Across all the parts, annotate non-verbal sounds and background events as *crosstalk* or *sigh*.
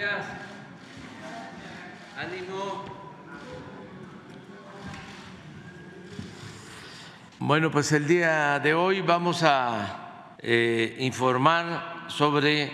días. Ánimo. Bueno, pues el día de hoy vamos a eh, informar sobre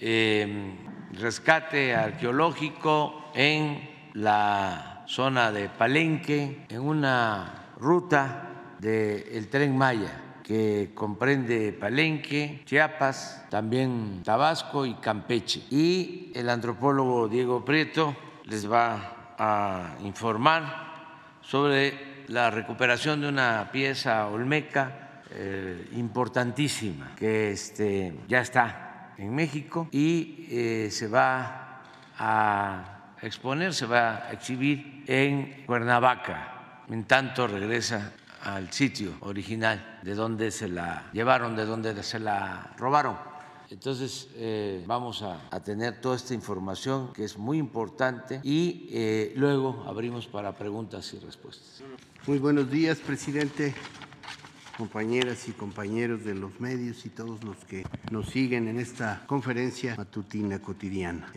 eh, rescate arqueológico en la zona de Palenque, en una ruta del tren Maya que comprende Palenque, Chiapas, también Tabasco y Campeche. Y el antropólogo Diego Prieto les va a informar sobre la recuperación de una pieza olmeca eh, importantísima que este, ya está en México y eh, se va a exponer, se va a exhibir en Cuernavaca, en tanto regresa al sitio original de donde se la llevaron, de donde se la robaron. Entonces eh, vamos a, tener toda esta información que es muy importante y eh, luego abrimos para preguntas y respuestas. Muy buenos días, presidente, compañeras y compañeros de los medios y todos los que nos siguen en esta conferencia matutina cotidiana.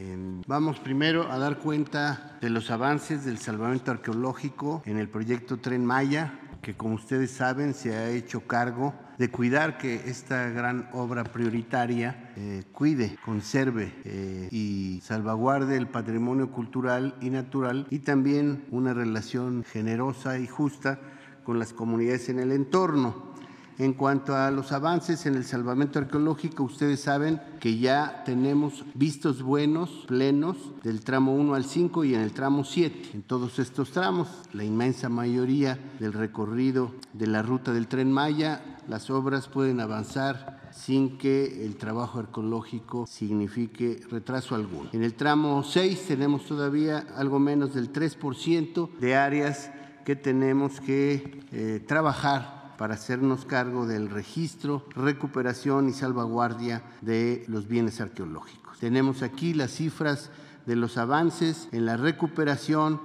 vamos primero a dar cuenta de los avances del salvamento arqueológico en el proyecto Tren Maya que como ustedes saben se ha hecho cargo de cuidar que esta gran obra prioritaria eh, cuide, conserve eh, y salvaguarde el patrimonio cultural y natural y también una relación generosa y justa con las comunidades en el entorno. En cuanto a los avances en el salvamento arqueológico, ustedes saben que ya tenemos vistos buenos, plenos, del tramo 1 al 5 y en el tramo 7. En todos estos tramos, la inmensa mayoría del recorrido de la ruta del tren Maya, las obras pueden avanzar sin que el trabajo arqueológico signifique retraso alguno. En el tramo 6 tenemos todavía algo menos del 3% de áreas que tenemos que eh, trabajar para hacernos cargo del registro, recuperación y salvaguardia de los bienes arqueológicos. Tenemos aquí las cifras de los avances en la recuperación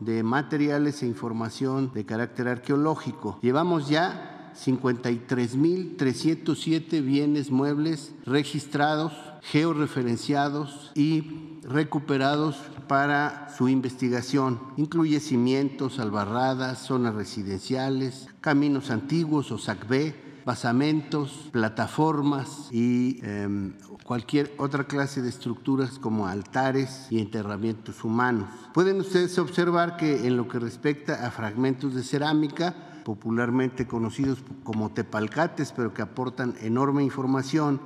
de materiales e información de carácter arqueológico. Llevamos ya 53.307 bienes muebles registrados, georreferenciados y recuperados para su investigación. Incluye cimientos, albarradas, zonas residenciales, caminos antiguos o SACB, basamentos, plataformas y em, cualquier otra clase de estructuras como altares y enterramientos humanos. Pueden ustedes observar que en lo que respecta a fragmentos de cerámica, popularmente conocidos como tepalcates, pero que aportan enorme información,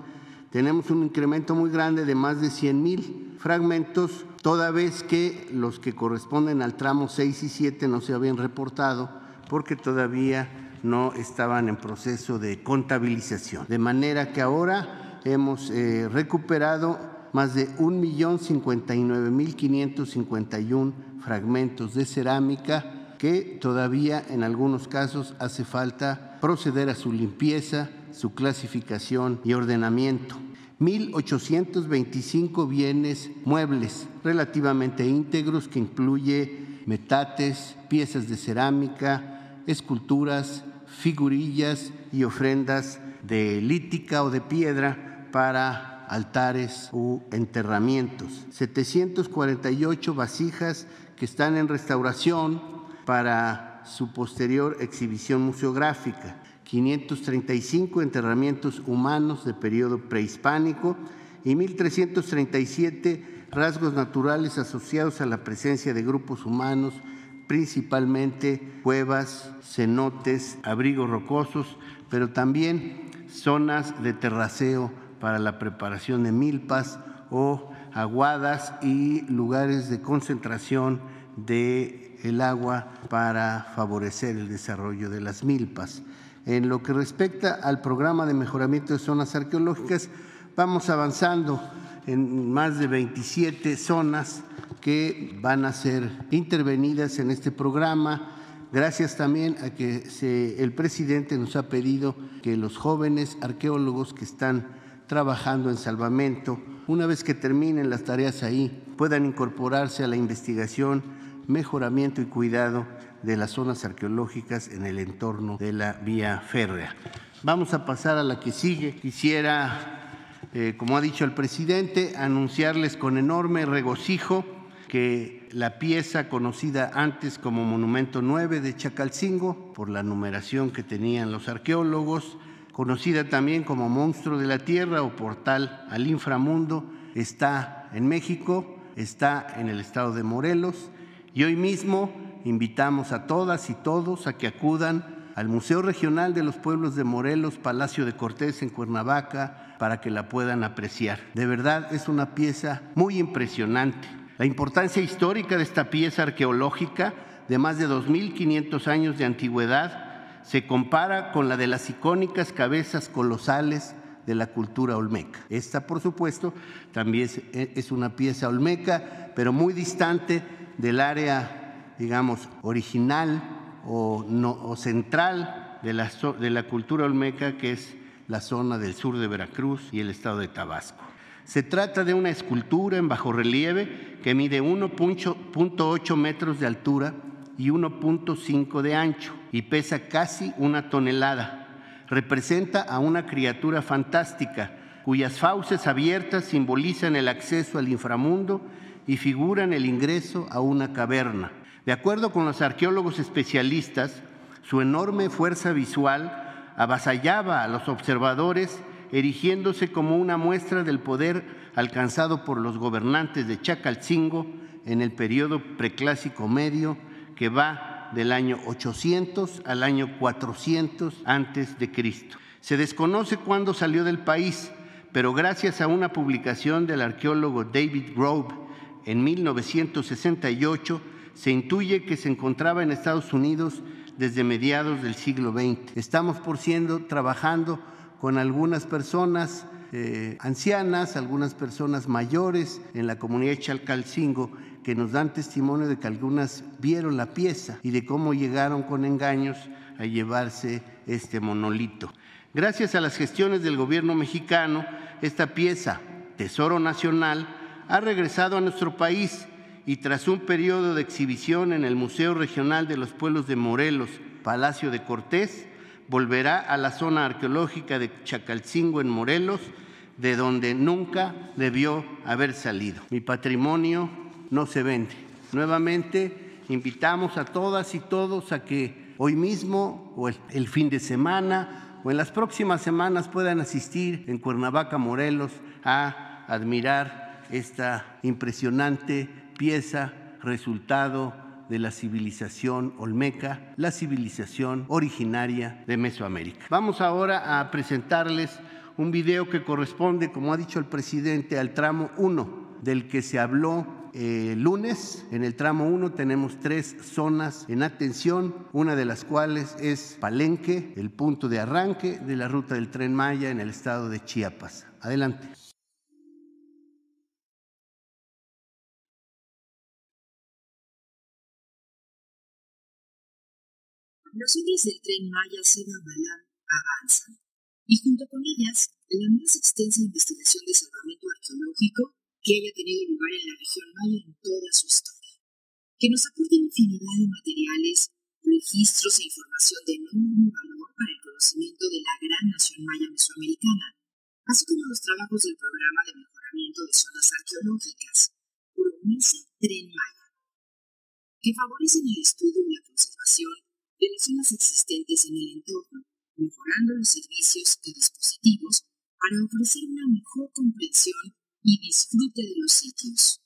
tenemos un incremento muy grande de más de 100 mil fragmentos, toda vez que los que corresponden al tramo 6 y 7 no se habían reportado porque todavía no estaban en proceso de contabilización. De manera que ahora hemos eh, recuperado más de 1.059.551 fragmentos de cerámica que todavía en algunos casos hace falta proceder a su limpieza, su clasificación y ordenamiento. 1.825 bienes muebles relativamente íntegros que incluye metates, piezas de cerámica, esculturas, figurillas y ofrendas de lítica o de piedra para altares u enterramientos. 748 vasijas que están en restauración para su posterior exhibición museográfica. 535 enterramientos humanos de periodo prehispánico y 1.337 rasgos naturales asociados a la presencia de grupos humanos, principalmente cuevas, cenotes, abrigos rocosos, pero también zonas de terraceo para la preparación de milpas o aguadas y lugares de concentración de agua para favorecer el desarrollo de las milpas. En lo que respecta al programa de mejoramiento de zonas arqueológicas, vamos avanzando en más de 27 zonas que van a ser intervenidas en este programa. Gracias también a que el presidente nos ha pedido que los jóvenes arqueólogos que están trabajando en salvamento, una vez que terminen las tareas ahí, puedan incorporarse a la investigación, mejoramiento y cuidado de las zonas arqueológicas en el entorno de la vía férrea. Vamos a pasar a la que sigue. Quisiera eh, como ha dicho el presidente, anunciarles con enorme regocijo que la pieza conocida antes como Monumento 9 de Chacalcingo, por la numeración que tenían los arqueólogos, conocida también como Monstruo de la Tierra o Portal al Inframundo, está en México, está en el estado de Morelos y hoy mismo invitamos a todas y todos a que acudan al Museo Regional de los Pueblos de Morelos, Palacio de Cortés en Cuernavaca, para que la puedan apreciar. De verdad es una pieza muy impresionante la importancia histórica de esta pieza arqueológica de más de 2.500 años de antigüedad se compara con la de las icónicas cabezas colosales de la cultura olmeca. Esta, por supuesto, también es una pieza olmeca, pero muy distante del área, digamos, original o, central de la, de la cultura olmeca, que es la zona del sur de Veracruz y el estado de Tabasco. Se trata de una escultura en bajo relieve que mide 1.8 metros de altura y 1.5 de ancho y pesa casi una tonelada. Representa a una criatura fantástica cuyas fauces abiertas simbolizan el acceso al inframundo y figuran el ingreso a una caverna. De acuerdo con los arqueólogos especialistas, su enorme fuerza visual avasallaba a los observadores erigiéndose como una muestra del poder alcanzado por los gobernantes de Chacalcingo en el periodo preclásico medio que va del año 800 al año 400 antes de Cristo. Se desconoce cuándo salió del país, pero gracias a una publicación del arqueólogo David Grove en 1968 se intuye que se encontraba en Estados Unidos desde mediados del siglo XX. Estamos, por siendo, trabajando con algunas personas eh, ancianas, algunas personas mayores en la comunidad de Chalcalcingo que nos dan testimonio de que algunas vieron la pieza y de cómo llegaron con engaños a llevarse este monolito. Gracias a las gestiones del gobierno mexicano, esta pieza, Tesoro Nacional, ha regresado a nuestro país y tras un periodo de exhibición en el Museo Regional de los Pueblos de Morelos, Palacio de Cortés, volverá a la zona arqueológica de Chacalcingo en Morelos, de donde nunca debió haber salido. Mi patrimonio no se vende. Nuevamente invitamos a todas y todos a que hoy mismo o el, fin de semana o en las próximas semanas puedan asistir en Cuernavaca, Morelos, a admirar esta impresionante pieza, resultado de la civilización olmeca, la civilización originaria de Mesoamérica. Vamos ahora a presentarles un video que corresponde, como ha dicho el presidente, al tramo 1 del que se habló eh, lunes. En el tramo 1 tenemos tres zonas en atención, una de las cuales es Palenque, el punto de arranque de la ruta del tren Maya en el estado de Chiapas. Adelante. Las obras del tren Maya Seda-Balán avanzan, y junto con ellas, la más extensa investigación de salvamento arqueológico que haya tenido lugar en la región Maya en toda su historia, que nos aporta infinidad de materiales, registros e información de enorme valor para el conocimiento de la gran nación maya mesoamericana, así como los trabajos del programa de mejoramiento de zonas arqueológicas, Promesa Tren Maya, que favorecen el estudio y la conservación de las zonas existentes en el entorno, mejorando los servicios y dispositivos para ofrecer una mejor comprensión y disfrute de los sitios.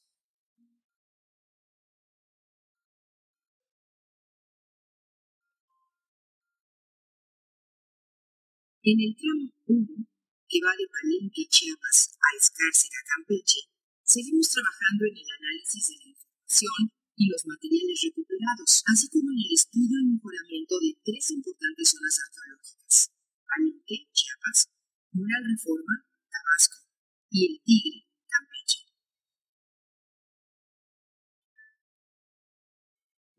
En el tramo 1, que va de Palenque, Chiapas a Escárcega, Campeche, seguimos trabajando en el análisis de la información y los materiales recuperados, así como en el estudio y mejoramiento de tres importantes zonas arqueológicas, Palenque, Chiapas, Mural Reforma, Tabasco y El Tigre, Campeche.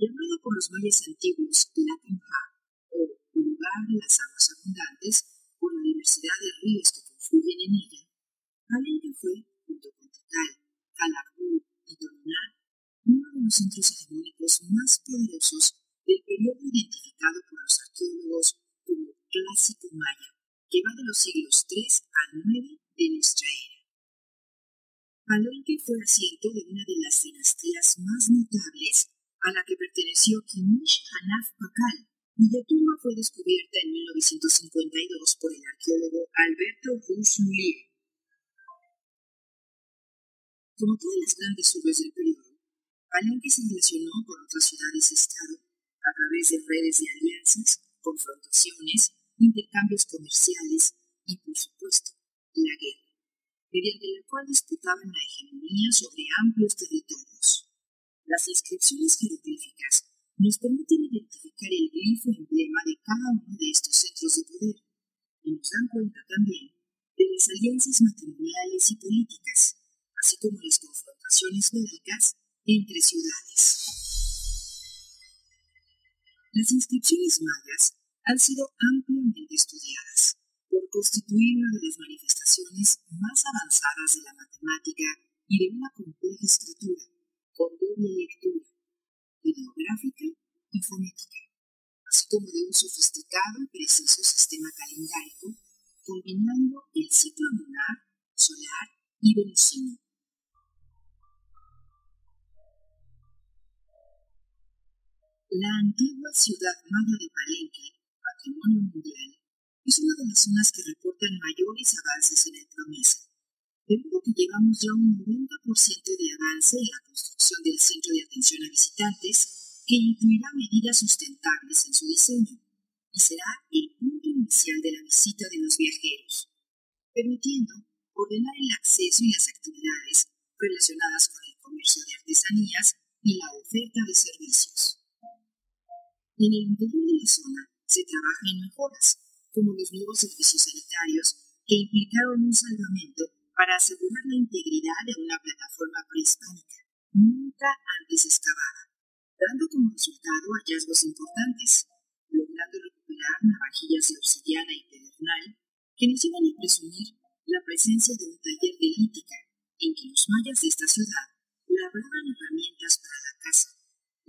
Llamado por los mayas antiguos Tlatinja o lugar de las aguas abundantes por la diversidad de ríos que confluyen en ella, Palenque fue, junto con Tikal, Calakmul y Toluná, uno de los centros hegemónicos más poderosos del periodo identificado por los arqueólogos como Clásico Maya, que va de los siglos III al IX de nuestra era. Palenque fue asiento de una de las dinastías más notables a la que perteneció Kinish Hanaf Pakal, cuya tumba fue descubierta en 1952 por el arqueólogo Alberto Rouge Como todas las grandes urbes del periodo, Palenque se relacionó con otras ciudades-estado a través de redes de alianzas, confrontaciones, intercambios comerciales y, por supuesto, la guerra mediante la cual disputaban la hegemonía sobre amplios territorios. Las inscripciones jeroglíficas nos permiten identificar el glifo emblema de cada uno de estos centros de poder y nos dan cuenta también de las alianzas matrimoniales y políticas, así como las confrontaciones bélicas entre ciudades. Las inscripciones mayas han sido ampliamente estudiadas constituir una de las manifestaciones más avanzadas de la matemática y de una compleja escritura, con doble lectura, ideográfica y fonética, así como de un sofisticado y preciso sistema calendárico, combinando el ciclo lunar, solar y venusino. La antigua ciudad maya de Palenque, patrimonio mundial, es una de las zonas que reportan mayores avances en el promesa, de modo que llevamos ya un 90% de avance en la construcción del centro de atención a visitantes, que incluirá medidas sustentables en su diseño y será el punto inicial de la visita de los viajeros, permitiendo ordenar el acceso y las actividades relacionadas con el comercio de artesanías y la oferta de servicios. En el interior de la zona se trabaja en mejoras como los nuevos servicios sanitarios que implicaron un salvamento para asegurar la integridad de una plataforma prehispánica. Nunca antes excavada, dando como resultado hallazgos importantes, logrando recuperar navajillas de obsidiana y pedernal que nos llevan a presumir la presencia de un taller de lítica en que los mayas de esta ciudad labraban herramientas para la caza,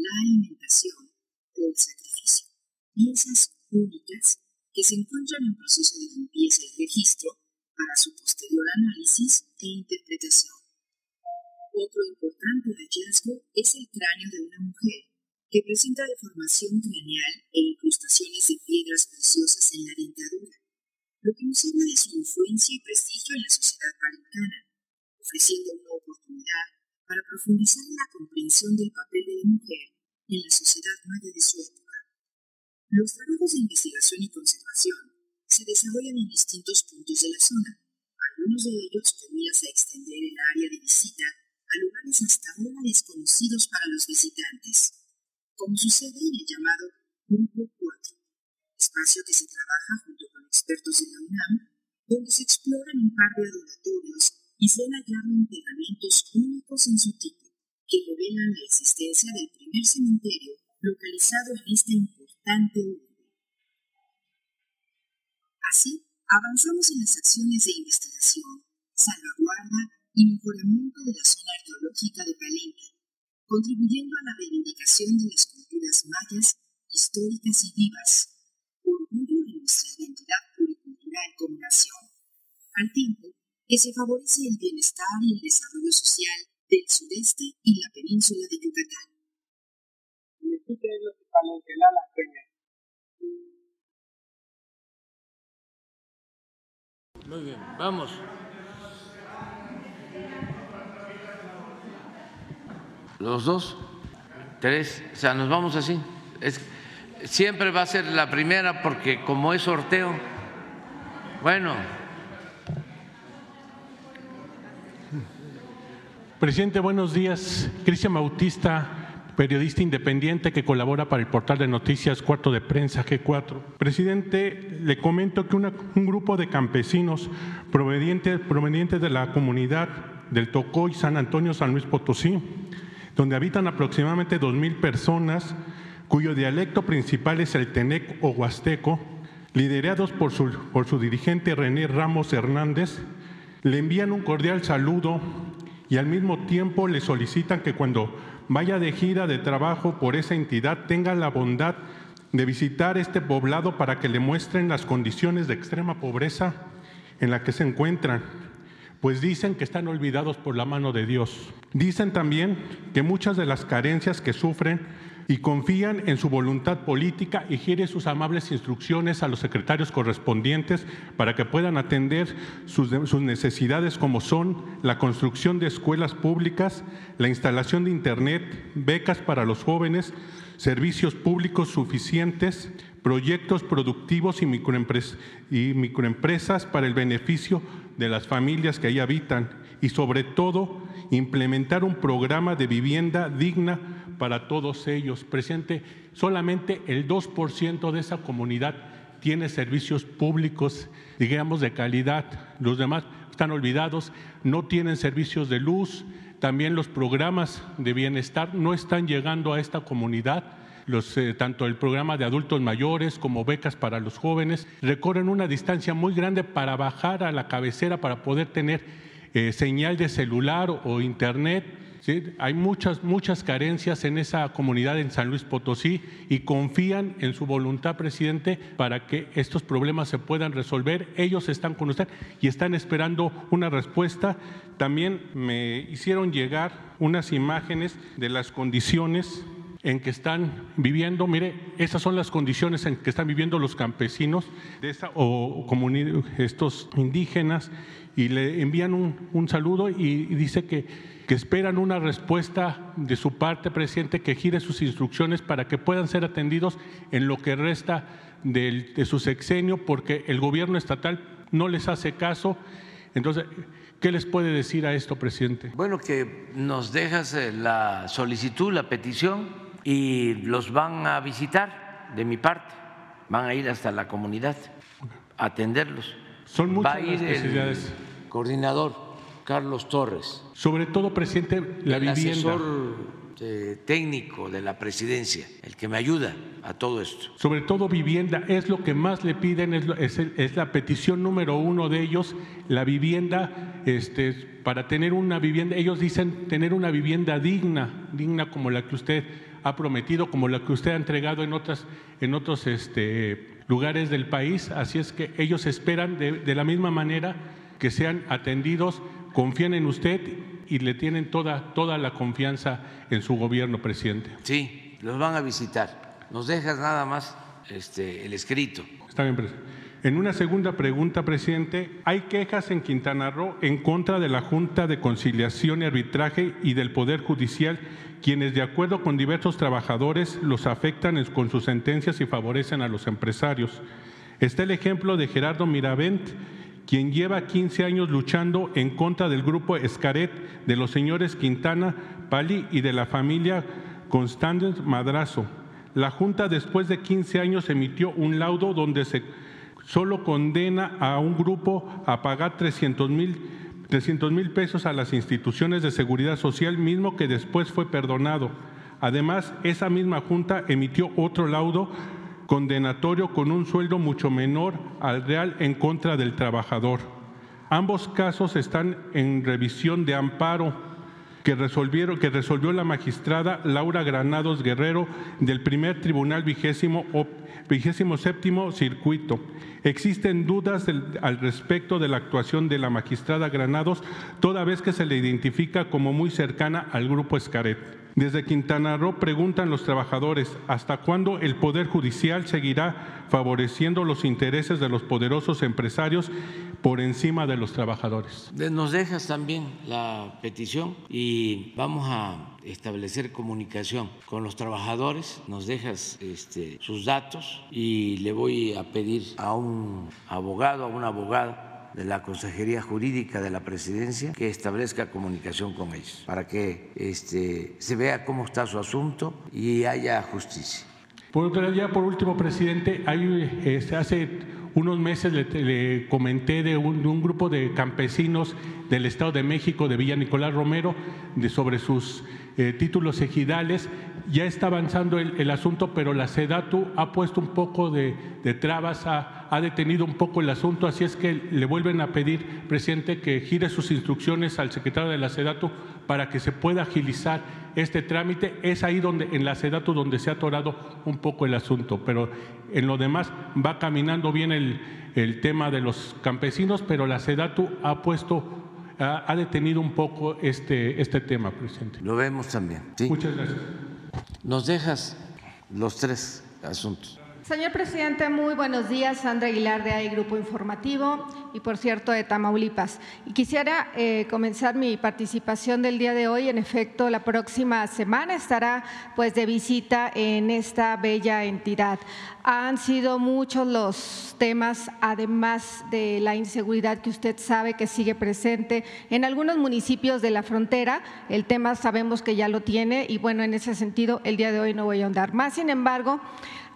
la alimentación o el sacrificio, piezas únicas que se encuentran en proceso de limpieza y registro para su posterior análisis e interpretación. Otro importante hallazgo es el cráneo de una mujer que presenta deformación craneal e incrustaciones de piedras preciosas en la dentadura, lo que nos habla de su influencia y prestigio en la sociedad palencana, ofreciendo una oportunidad para profundizar en la comprensión del papel de la mujer en la sociedad maya de su época. Los trabajos de investigación y conservación se desarrollan en distintos puntos de la zona, algunos de ellos con miras a extender el área de visita a lugares hasta ahora desconocidos para los visitantes, como sucede en el llamado Grupo 4, espacio que se trabaja junto con expertos de la UNAM, donde se exploran un par de adoratorios y se han hallado enterramientos únicos en su tipo, que revelan la existencia del primer cementerio localizado en esta Así, avanzamos en las acciones de investigación, salvaguarda y mejoramiento de la zona arqueológica de Palenque, contribuyendo a la reivindicación de las culturas mayas, históricas y vivas, orgullo de nuestra identidad pluricultural como nación, al tiempo que se favorece el bienestar y el desarrollo social del sureste y la península de Yucatán. Muy bien, vamos. Los dos, tres, o sea, nos vamos así. Es, siempre va a ser la primera porque como es sorteo, bueno. Presidente, buenos días. Cristian Bautista, periodista independiente que colabora para el portal de noticias Cuarto de Prensa G4. Presidente, le comento que un grupo de campesinos provenientes, provenientes de la comunidad del Tocó y San Antonio, San Luis Potosí, donde habitan aproximadamente dos mil personas, cuyo dialecto principal es el Tenec o Huasteco, liderados por su, por su dirigente René Ramos Hernández, le envían un cordial saludo y al mismo tiempo le solicitan que cuando vaya de gira de trabajo por esa entidad tenga la bondad de visitar este poblado para que le muestren las condiciones de extrema pobreza en la que se encuentran, pues dicen que están olvidados por la mano de Dios. Dicen también que muchas de las carencias que sufren y confían en su voluntad política y quiere sus amables instrucciones a los secretarios correspondientes para que puedan atender sus, necesidades como son la construcción de escuelas públicas, la instalación de Internet, becas para los jóvenes, servicios públicos suficientes, proyectos productivos y, y microempresas para el beneficio de las familias que ahí habitan y sobre todo implementar un programa de vivienda digna para todos ellos. Presidente, solamente el 2% de esa comunidad tiene servicios públicos, digamos, de calidad. Los demás están olvidados, no tienen servicios de luz, también los programas de bienestar no están llegando a esta comunidad. Los, eh, tanto el programa de adultos mayores como becas para los jóvenes recorren una distancia muy grande para bajar a la cabecera para poder tener eh, señal de celular o internet Hay muchas, muchas carencias en esa comunidad en San Luis Potosí y confían en su voluntad, presidente, para que estos problemas se puedan resolver. Ellos están con usted y están esperando una respuesta. También me hicieron llegar unas imágenes de las condiciones en que están viviendo, mire, esas son las condiciones en que están viviendo los campesinos de esa, o estos indígenas y le envían un, un saludo y dice que que esperan una respuesta de su parte, presidente, que gire sus instrucciones para que puedan ser atendidos en lo que resta de, de su sexenio, porque el gobierno estatal no les hace caso. Entonces, ¿qué les puede decir a esto, presidente? Bueno, que nos dejas eh, la solicitud, la petición, y los van a visitar de mi parte. Van a ir hasta la comunidad a atenderlos. Son muchas Va a ir necesidades. el coordinador Carlos Torres. Sobre todo, presidente, la el vivienda. asesor eh, técnico de la presidencia, el que me ayuda a todo esto. Sobre todo vivienda, es lo que más le piden, es, lo- es es la petición número uno de ellos, la vivienda, este, para tener una vivienda, ellos dicen tener una vivienda digna, digna como la que usted ha prometido, como la que usted ha entregado en otras, en otros este, lugares del país, así es que ellos esperan de, de la misma manera que sean atendidos, confían en usted y le tienen toda, toda la confianza en su gobierno, presidente. Sí, los van a visitar. Nos dejas nada más este, el escrito. Está bien, presidente. En una segunda pregunta, presidente, hay quejas en Quintana Roo en contra de la Junta de Conciliación y Arbitraje y del Poder Judicial, quienes, de acuerdo con diversos trabajadores, los afectan con sus sentencias y favorecen a los empresarios. Está el ejemplo de Gerardo Miravent, quien lleva 15 años luchando en contra del grupo Escaret, de los señores Quintana, Pali y de la familia Constantes Madrazo. La Junta, después de 15 años, emitió un laudo donde se solo condena a un grupo a pagar 300 mil 300 mil pesos a las instituciones de seguridad social, mismo que después fue perdonado. Además, esa misma Junta emitió otro laudo condenatorio con un sueldo mucho menor al real en contra del trabajador. Ambos casos están en revisión de amparo que, resolvió la magistrada Laura Granados Guerrero del primer tribunal vigésimo, vigésimo séptimo circuito. Existen dudas al respecto de la actuación de la magistrada Granados, toda vez que se le identifica como muy cercana al grupo Escaret. Desde Quintana Roo preguntan los trabajadores, ¿hasta cuándo el Poder Judicial seguirá favoreciendo los intereses de los poderosos empresarios por encima de los trabajadores? Nos dejas también la petición y vamos a establecer comunicación con los trabajadores. Nos dejas este, sus datos y le voy a pedir a un abogado, a una abogada de la Consejería Jurídica de la Presidencia que establezca comunicación con ellos para que este, se vea cómo está su asunto y haya justicia. Por ya por último, presidente, hay, este, hace unos meses le, comenté de un, de un grupo de campesinos del Estado de México, de Villa Nicolás Romero, de, sobre sus eh, títulos ejidales. Ya está avanzando el, el asunto, pero la SEDATU ha puesto un poco de, de trabas, ha, ha detenido un poco el asunto, así es que le vuelven a pedir, presidente, que gire sus instrucciones al secretario de la SEDATU para que se pueda agilizar este trámite. Es ahí donde, en la SEDATU, donde se ha atorado un poco el asunto, pero en lo demás va caminando bien el, el tema de los campesinos, pero la SEDATU ha puesto ha, detenido un poco este, este tema, presidente. Lo vemos también. Muchas gracias. Nos dejas los tres asuntos. Señor presidente, muy buenos días. Sandra Aguilar de AI Grupo Informativo y, por cierto, de Tamaulipas. Y quisiera eh, comenzar mi participación del día de hoy. En efecto, la próxima semana estará pues de visita en esta bella entidad. Han sido muchos los temas, además de la inseguridad que usted sabe que sigue presente en algunos municipios de la frontera. El tema sabemos que ya lo tiene y, bueno, en ese sentido, el día de hoy no voy a ahondar más. Sin embargo,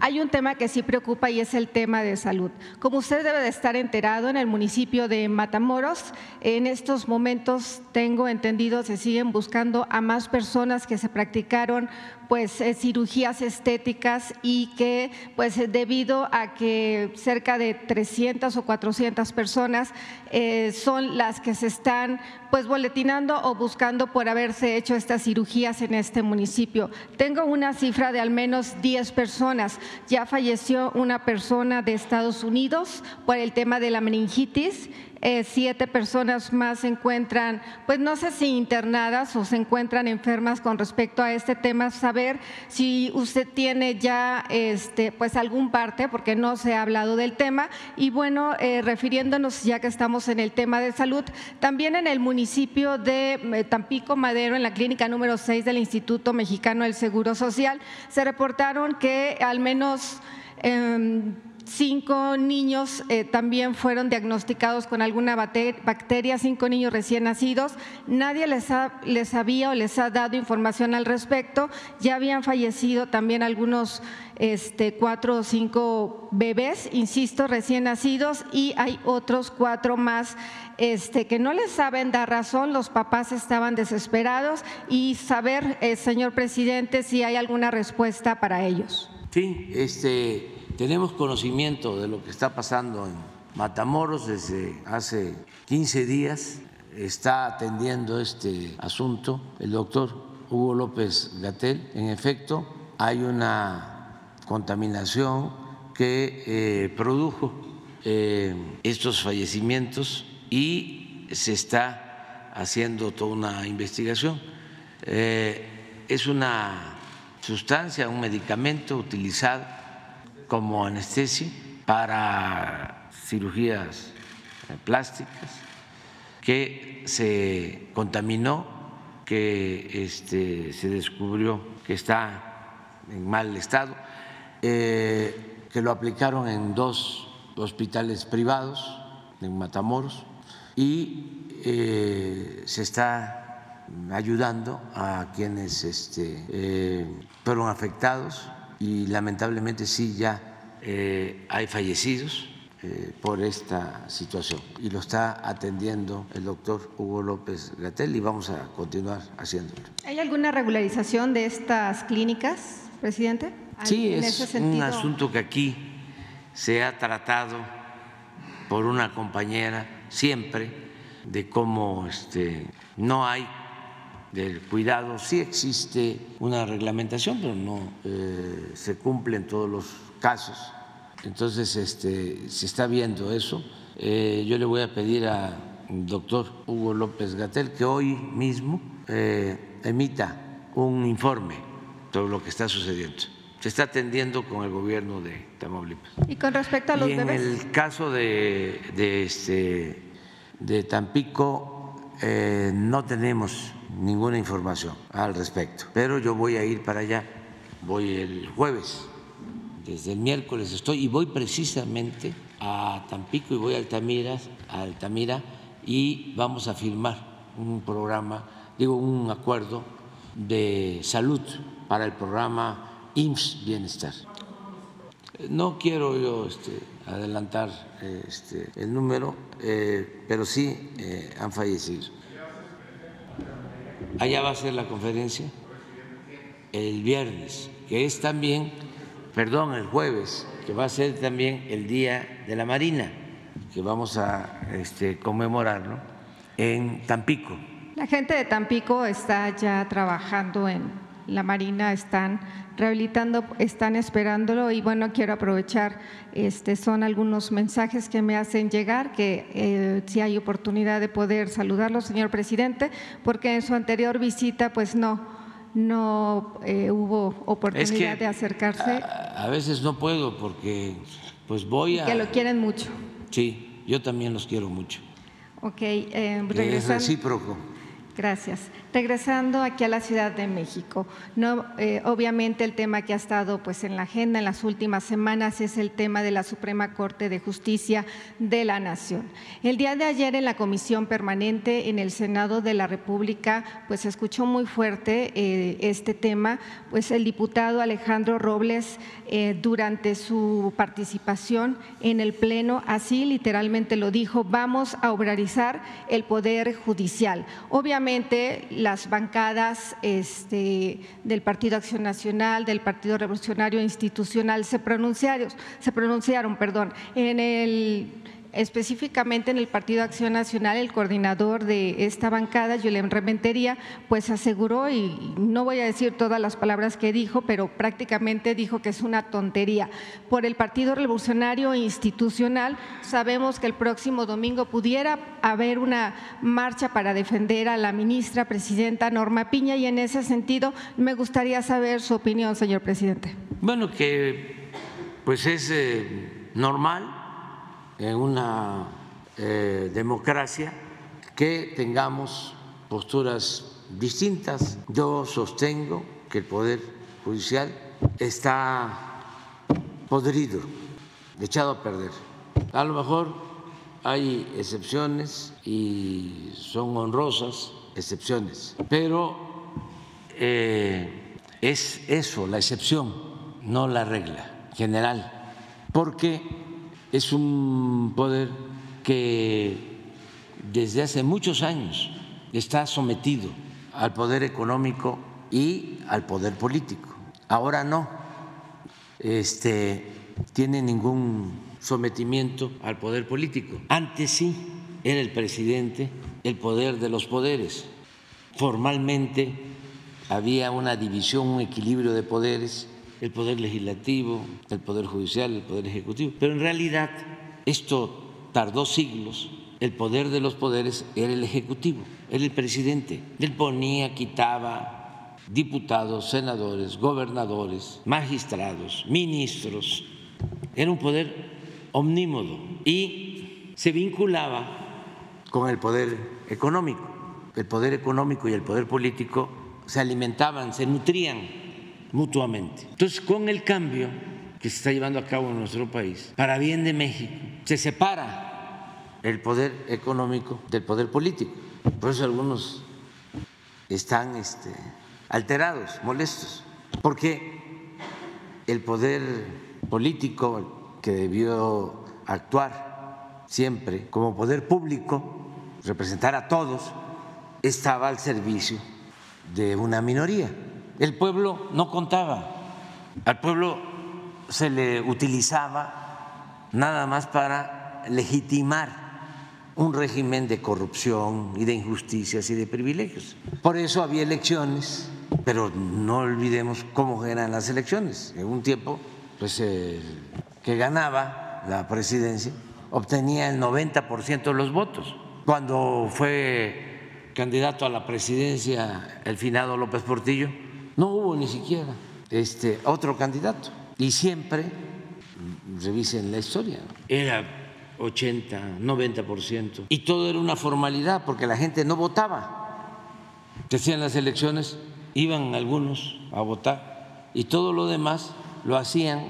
hay un tema que sí preocupa y es el tema de salud. Como usted debe de estar enterado, en el municipio de Matamoros, en estos momentos, tengo entendido, se siguen buscando a más personas que se practicaron pues eh, cirugías estéticas y que pues debido a que cerca de 300 o 400 personas eh, son las que se están pues boletinando o buscando por haberse hecho estas cirugías en este municipio. Tengo una cifra de al menos 10 personas. Ya falleció una persona de Estados Unidos por el tema de la meningitis eh, siete personas más se encuentran, pues no sé si internadas o se encuentran enfermas con respecto a este tema, saber si usted tiene ya este, pues algún parte, porque no se ha hablado del tema, y bueno, eh, refiriéndonos ya que estamos en el tema de salud, también en el municipio de eh, Tampico Madero, en la clínica número 6 del Instituto Mexicano del Seguro Social, se reportaron que al menos... Em, Cinco niños eh, también fueron diagnosticados con alguna bacteria, cinco niños recién nacidos. Nadie les, les había o les ha dado información al respecto. Ya habían fallecido también algunos este, cuatro o cinco bebés, insisto, recién nacidos, y hay otros cuatro más este, que no les saben dar razón. Los papás estaban desesperados y saber, eh, señor presidente, si hay alguna respuesta para ellos. Sí, este tenemos conocimiento de lo que está pasando en Matamoros desde hace 15 días. Está atendiendo este asunto el doctor Hugo López Gatel. En efecto, hay una contaminación que eh, produjo eh, estos fallecimientos y se está haciendo toda una investigación. Eh, es una sustancia, un medicamento utilizado como anestesia para cirugías eh, plásticas, que se contaminó, que este, se descubrió que está en mal estado, eh, que lo aplicaron en dos hospitales privados, en Matamoros, y eh, se está ayudando a quienes este, fueron afectados y lamentablemente sí ya eh, hay fallecidos eh, por esta situación y lo está atendiendo el doctor Hugo López Gatel y vamos a continuar haciéndolo. ¿Hay alguna regularización de estas clínicas, presidente? Sí, es un asunto que aquí se ha tratado por una compañera siempre de cómo este, no hay del cuidado. Sí existe una reglamentación, pero no eh, se cumple en todos los casos. Entonces, este, se está viendo eso. Eh, yo le voy a pedir al doctor Hugo López Gatel que hoy mismo eh, emita un informe sobre lo que está sucediendo. Se está atendiendo con el gobierno de Tamaulipas. Y con respecto a los y en el caso de, de, este, de Tampico, no tenemos ninguna información al respecto. Pero yo voy a ir para allá, voy el jueves, desde el miércoles estoy y voy precisamente a Tampico y voy a Altamira, a Altamira y vamos a firmar un programa, digo, un acuerdo de salud para el programa IMSS Bienestar. No quiero yo este, adelantar este, el número, eh, pero sí eh, han fallecido. Allá va a ser la conferencia el viernes, que es también, perdón, el jueves, que va a ser también el Día de la Marina, que vamos a este, conmemorarlo en Tampico. La gente de Tampico está ya trabajando en la Marina están rehabilitando, están esperándolo y bueno, quiero aprovechar, este, son algunos mensajes que me hacen llegar, que eh, si hay oportunidad de poder saludarlo, señor presidente, porque en su anterior visita pues no, no eh, hubo oportunidad de acercarse. A, veces no puedo porque pues voy a... Que lo quieren mucho. Sí, yo también los quiero mucho. Ok, eh, regresando. Es recíproco. Gracias. Regresando aquí a la Ciudad de México, no, eh, obviamente el tema que ha estado pues, en la agenda en las últimas semanas es el tema de la Suprema Corte de Justicia de la Nación. El día de ayer en la Comisión Permanente en el Senado de la República pues se escuchó muy fuerte eh, este tema, pues el diputado Alejandro Robles eh, durante su participación en el Pleno así literalmente lo dijo, vamos a obrarizar el Poder Judicial. Obviamente las bancadas este, del Partido Acción Nacional, del Partido Revolucionario Institucional se pronunciaron, se pronunciaron perdón, en el específicamente en el Partido Acción Nacional, el coordinador de esta bancada, Julián Rementería, pues aseguró, y no voy a decir todas las palabras que dijo, pero prácticamente dijo que es una tontería. Por el Partido Revolucionario Institucional, sabemos que el próximo domingo pudiera haber una marcha para defender a la ministra presidenta Norma Piña, y en ese sentido me gustaría saber su opinión, señor presidente. Bueno, que pues es eh, normal en una eh, democracia que tengamos posturas distintas. Yo sostengo que el Poder Judicial está podrido, echado a perder. A lo mejor hay excepciones y son honrosas excepciones, pero eh, es eso, la excepción, no la regla general, porque es un poder que desde hace muchos años está sometido al poder económico y al poder político. Ahora no este, tiene ningún sometimiento al poder político. Antes sí era el presidente el poder de los poderes. Formalmente había una división, un equilibrio de poderes el poder legislativo, el poder judicial, el poder ejecutivo. Pero en realidad esto tardó siglos. El poder de los poderes era el ejecutivo, era el presidente. Él ponía, quitaba diputados, senadores, gobernadores, magistrados, ministros. Era un poder omnímodo y se vinculaba con el poder económico. El poder económico y el poder político se alimentaban, se nutrían mutuamente. Entonces, con el cambio que se está llevando a cabo en nuestro país, para bien de México, se separa el poder económico del poder político. Por eso algunos están este, alterados, molestos, porque el poder político que debió actuar siempre como poder público, representar a todos, estaba al servicio de una minoría el pueblo no contaba, al pueblo se le utilizaba nada más para legitimar un régimen de corrupción y de injusticias y de privilegios. Por eso había elecciones, pero no olvidemos cómo eran las elecciones. En un tiempo, pues el que ganaba la presidencia obtenía el 90% de los votos. Cuando fue candidato a la presidencia el finado López Portillo, no hubo ni siquiera este, otro candidato. Y siempre, revisen la historia, era 80, 90%. Y todo era una formalidad porque la gente no votaba. Decían las elecciones, iban algunos a votar y todo lo demás lo hacían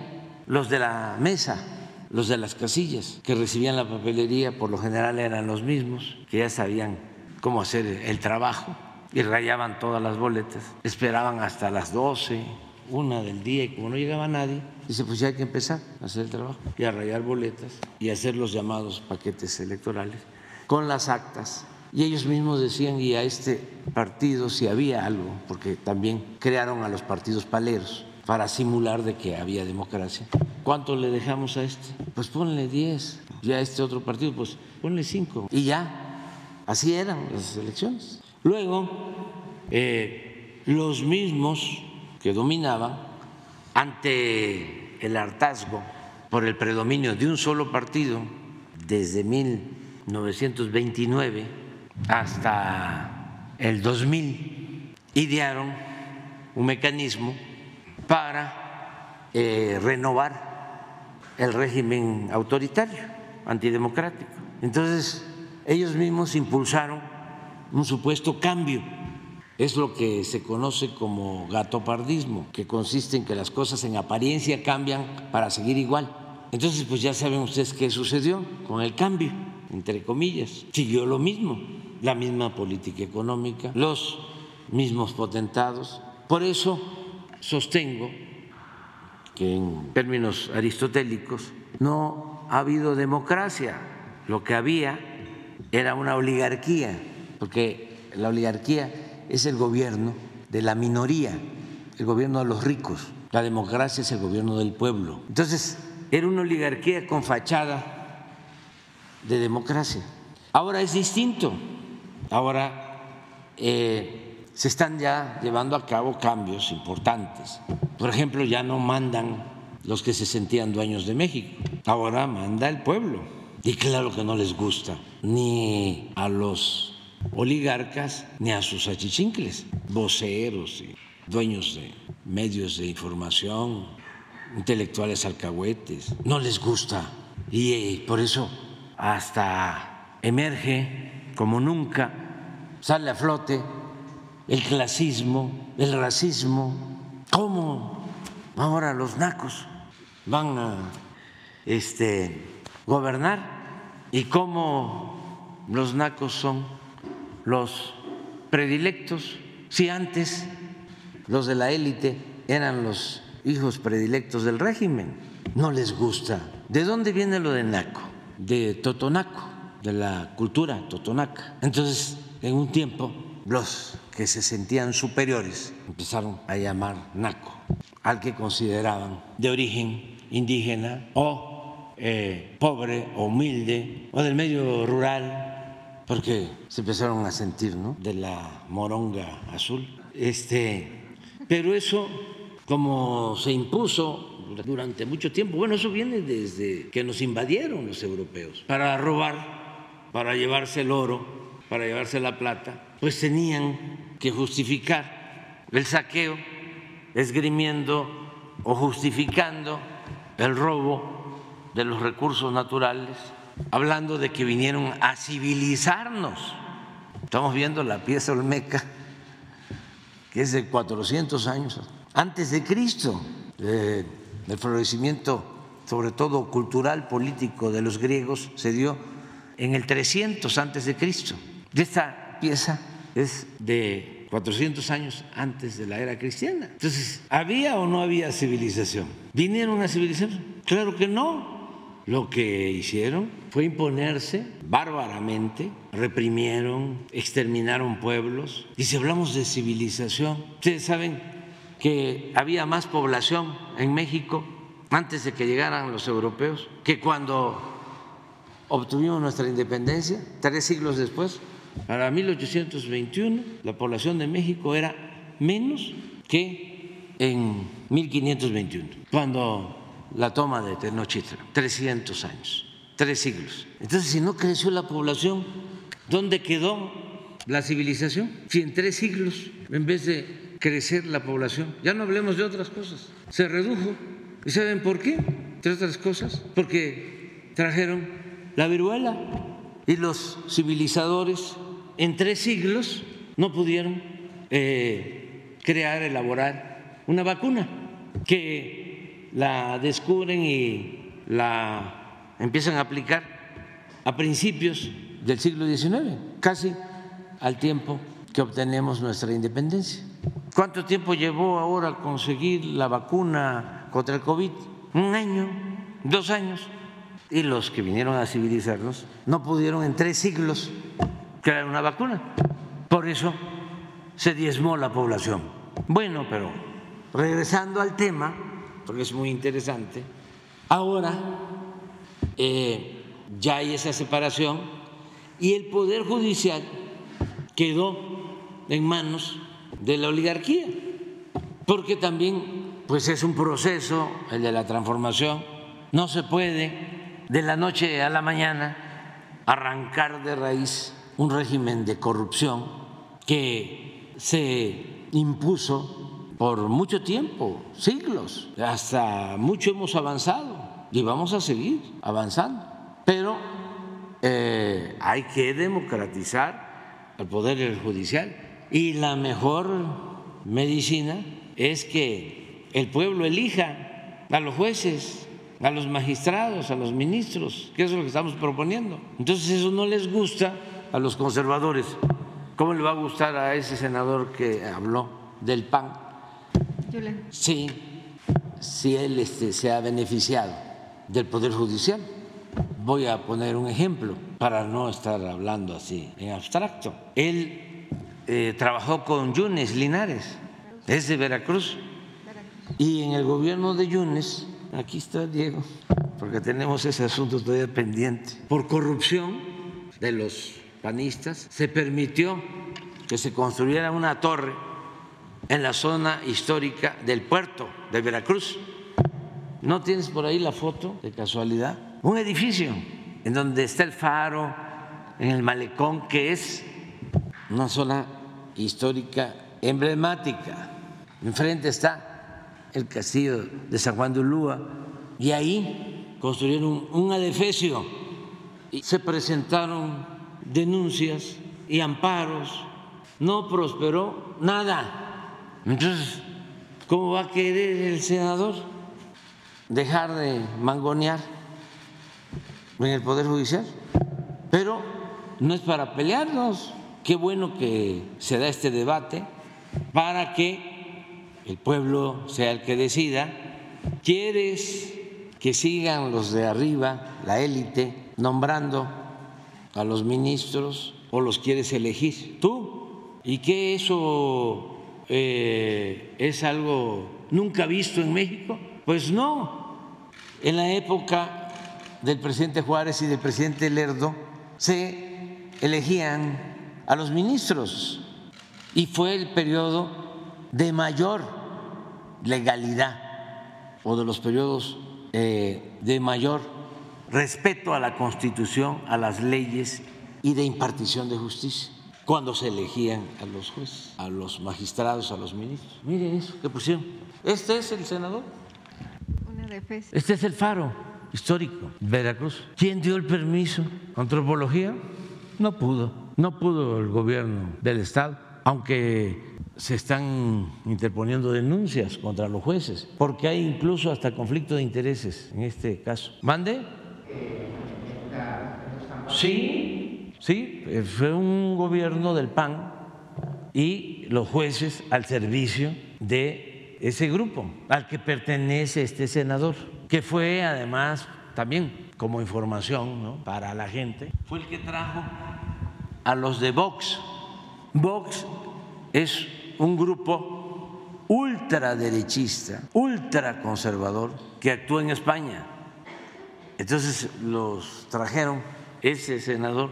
los de la mesa, los de las casillas, que recibían la papelería, por lo general eran los mismos, que ya sabían cómo hacer el trabajo y rayaban todas las boletas. Esperaban hasta las 12, una del día y como no llegaba nadie, dice, pues ya hay que empezar a hacer el trabajo y a rayar boletas y hacer los llamados paquetes electorales con las actas. Y ellos mismos decían, y a este partido si había algo, porque también crearon a los partidos paleros para simular de que había democracia. ¿Cuánto le dejamos a este? Pues ponle 10. Y a este otro partido, pues ponle 5. Y ya, así eran las elecciones. Luego, eh, los mismos que dominaban ante el hartazgo por el predominio de un solo partido desde 1929 hasta el 2000 idearon un mecanismo para eh, renovar el régimen autoritario, antidemocrático. Entonces, ellos mismos impulsaron un supuesto cambio. Es lo que se conoce como gatopardismo, que consiste en que las cosas en apariencia cambian para seguir igual. Entonces, pues ya saben ustedes qué sucedió con el cambio, entre comillas. Siguió lo mismo, la misma política económica, los mismos potentados. Por eso sostengo que en términos aristotélicos no ha habido democracia. Lo que había era una oligarquía, porque la oligarquía es el gobierno de la minoría, el gobierno de los ricos. La democracia es el gobierno del pueblo. Entonces, era una oligarquía con fachada de democracia. Ahora es distinto. Ahora eh, se están ya llevando a cabo cambios importantes. Por ejemplo, ya no mandan los que se sentían dueños de México. Ahora manda el pueblo. Y claro que no les gusta ni a los oligarcas ni a sus achichincles, voceros y dueños de medios de información, intelectuales alcahuetes, no les gusta. Y eh, por eso hasta emerge como nunca, sale a flote el clasismo, el racismo, cómo ahora los nacos van a este, gobernar y cómo los nacos son los predilectos, si antes los de la élite eran los hijos predilectos del régimen. No les gusta. ¿De dónde viene lo de naco? De totonaco, de la cultura totonaca. Entonces, en un tiempo, los que se sentían superiores empezaron a llamar naco al que consideraban de origen indígena o eh, pobre o humilde o del medio rural, porque se empezaron a sentir ¿no? de la moronga azul. Este, pero eso como se impuso durante mucho tiempo. Bueno, eso viene desde que nos invadieron los europeos para robar, para llevarse el oro, para llevarse la plata, pues tenían que justificar el saqueo, esgrimiendo o justificando el robo de los recursos naturales, hablando de que vinieron a civilizarnos. Estamos viendo la pieza olmeca, que es de 400 años antes de Cristo, el florecimiento, sobre todo cultural, político de los griegos, se dio en el 300 antes de Cristo. esta pieza es de 400 años antes de la era cristiana. Entonces, ¿había o no había civilización? ¿Vinieron a civilización? Claro que no. Lo que hicieron fue imponerse bárbaramente, reprimieron, exterminaron pueblos. Y si hablamos de civilización, ustedes saben que había más población en México antes de que llegaran los europeos que cuando obtuvimos nuestra independencia, tres siglos después. Para 1821 la población de México era menos que en 1521, cuando la toma de Tenochtitlan, 300 años, tres siglos. Entonces, si no creció la población, ¿dónde quedó la civilización? Si en tres siglos, en vez de crecer la población. Ya no hablemos de otras cosas. Se redujo. ¿Y saben por qué? Entre otras cosas, porque trajeron la viruela y los civilizadores en tres siglos no pudieron eh, crear, elaborar una vacuna que la descubren y la empiezan a aplicar a principios del siglo XIX, casi al tiempo que obtenemos nuestra independencia. ¿Cuánto tiempo llevó ahora conseguir la vacuna contra el COVID? Un año, dos años. Y los que vinieron a civilizarnos no pudieron en tres siglos crear una vacuna. Por eso se diezmó la población. Bueno, pero regresando al tema, porque es muy interesante, ahora eh, ya hay esa separación y el Poder Judicial quedó en manos de la oligarquía, porque también pues es un proceso el de la transformación, no se puede de la noche a la mañana arrancar de raíz un régimen de corrupción que se impuso por mucho tiempo, siglos, hasta mucho hemos avanzado y vamos a seguir avanzando, pero eh, hay que democratizar el poder judicial y la mejor medicina es que el pueblo elija a los jueces, a los magistrados, a los ministros, que es lo que estamos proponiendo. Entonces eso no les gusta a los conservadores. ¿Cómo le va a gustar a ese senador que habló del PAN? Sí, si él este, se ha beneficiado del Poder Judicial. Voy a poner un ejemplo para no estar hablando así en abstracto. Él eh, trabajó con Yunes Linares, es de Veracruz, y en el gobierno de Yunes, aquí está Diego, porque tenemos ese asunto todavía pendiente, por corrupción de los panistas, se permitió que se construyera una torre en la zona histórica del puerto de Veracruz. ¿No tienes por ahí la foto de casualidad? Un edificio en donde está el faro, en el malecón, que es una zona histórica emblemática. Enfrente está el castillo de San Juan de Ulúa y ahí construyeron un adefesio y se presentaron denuncias y amparos. No prosperó nada. Entonces, ¿cómo va a querer el senador dejar de mangonear en el Poder Judicial? Pero no es para pelearnos Qué bueno que se da este debate para que el pueblo sea el que decida. ¿Quieres que sigan los de arriba, la élite, nombrando a los ministros o los quieres elegir tú? ¿Y que eso eh, es algo nunca visto en México? Pues no. En la época del presidente Juárez y del presidente Lerdo se elegían a los ministros y fue el periodo de mayor legalidad o de los periodos eh, de mayor respeto a la Constitución, a las leyes y de impartición de justicia cuando se elegían a los jueces, a los magistrados, a los ministros. Miren eso que pusieron. Este es el senador. Este es el faro histórico, Veracruz. ¿Quién dio el permiso? ¿Antropología? No pudo. No pudo el gobierno del Estado, aunque se están interponiendo denuncias contra los jueces, porque hay incluso hasta conflicto de intereses en este caso. ¿Mande? Sí, sí, fue un gobierno del PAN y los jueces al servicio de ese grupo al que pertenece este senador, que fue además también como información para la gente, fue el que trajo a los de Vox. Vox es un grupo ultraderechista, ultraconservador que actúa en España. Entonces los trajeron ese senador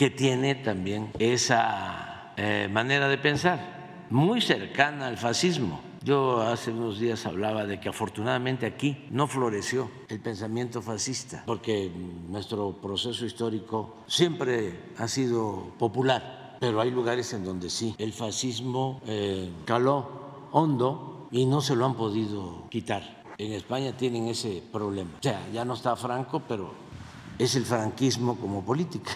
que tiene también esa eh, manera de pensar, muy cercana al fascismo yo hace unos días hablaba de que afortunadamente aquí no floreció el pensamiento fascista, porque nuestro proceso histórico siempre ha sido popular, pero hay lugares en donde sí, el fascismo eh, caló hondo y no se lo han podido quitar. En España tienen ese problema. O sea, ya no está Franco, pero es el franquismo como política.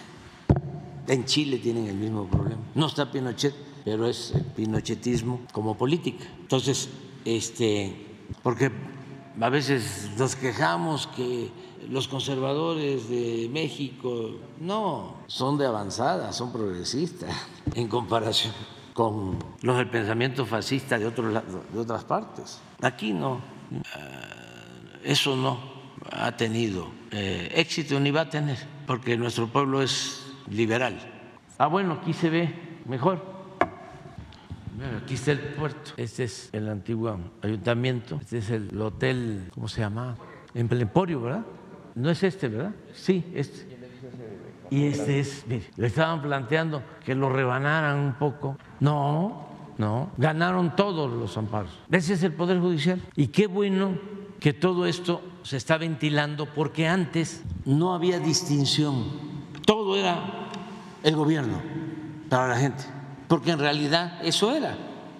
En Chile tienen el mismo problema. No está Pinochet, pero es el pinochetismo como política. Entonces, este, porque a veces nos quejamos que los conservadores de México no son de avanzada, son progresistas *laughs* en comparación con los del pensamiento fascista de, otros, de otras partes. Aquí no, eh, eso no ha tenido eh, éxito ni va a tener, porque nuestro pueblo es liberal. Ah, bueno, aquí se ve mejor. Aquí está el puerto. Este es el antiguo ayuntamiento. Este es el hotel, ¿cómo se llama? En Emporio, ¿verdad? No es este, ¿verdad? Sí, este. Y este es, mire, le estaban planteando que lo rebanaran un poco. No, no, ganaron todos los amparos. Ese es el Poder Judicial. Y qué bueno que todo esto se está ventilando porque antes no había distinción. Todo era el gobierno para la gente, porque en realidad eso era.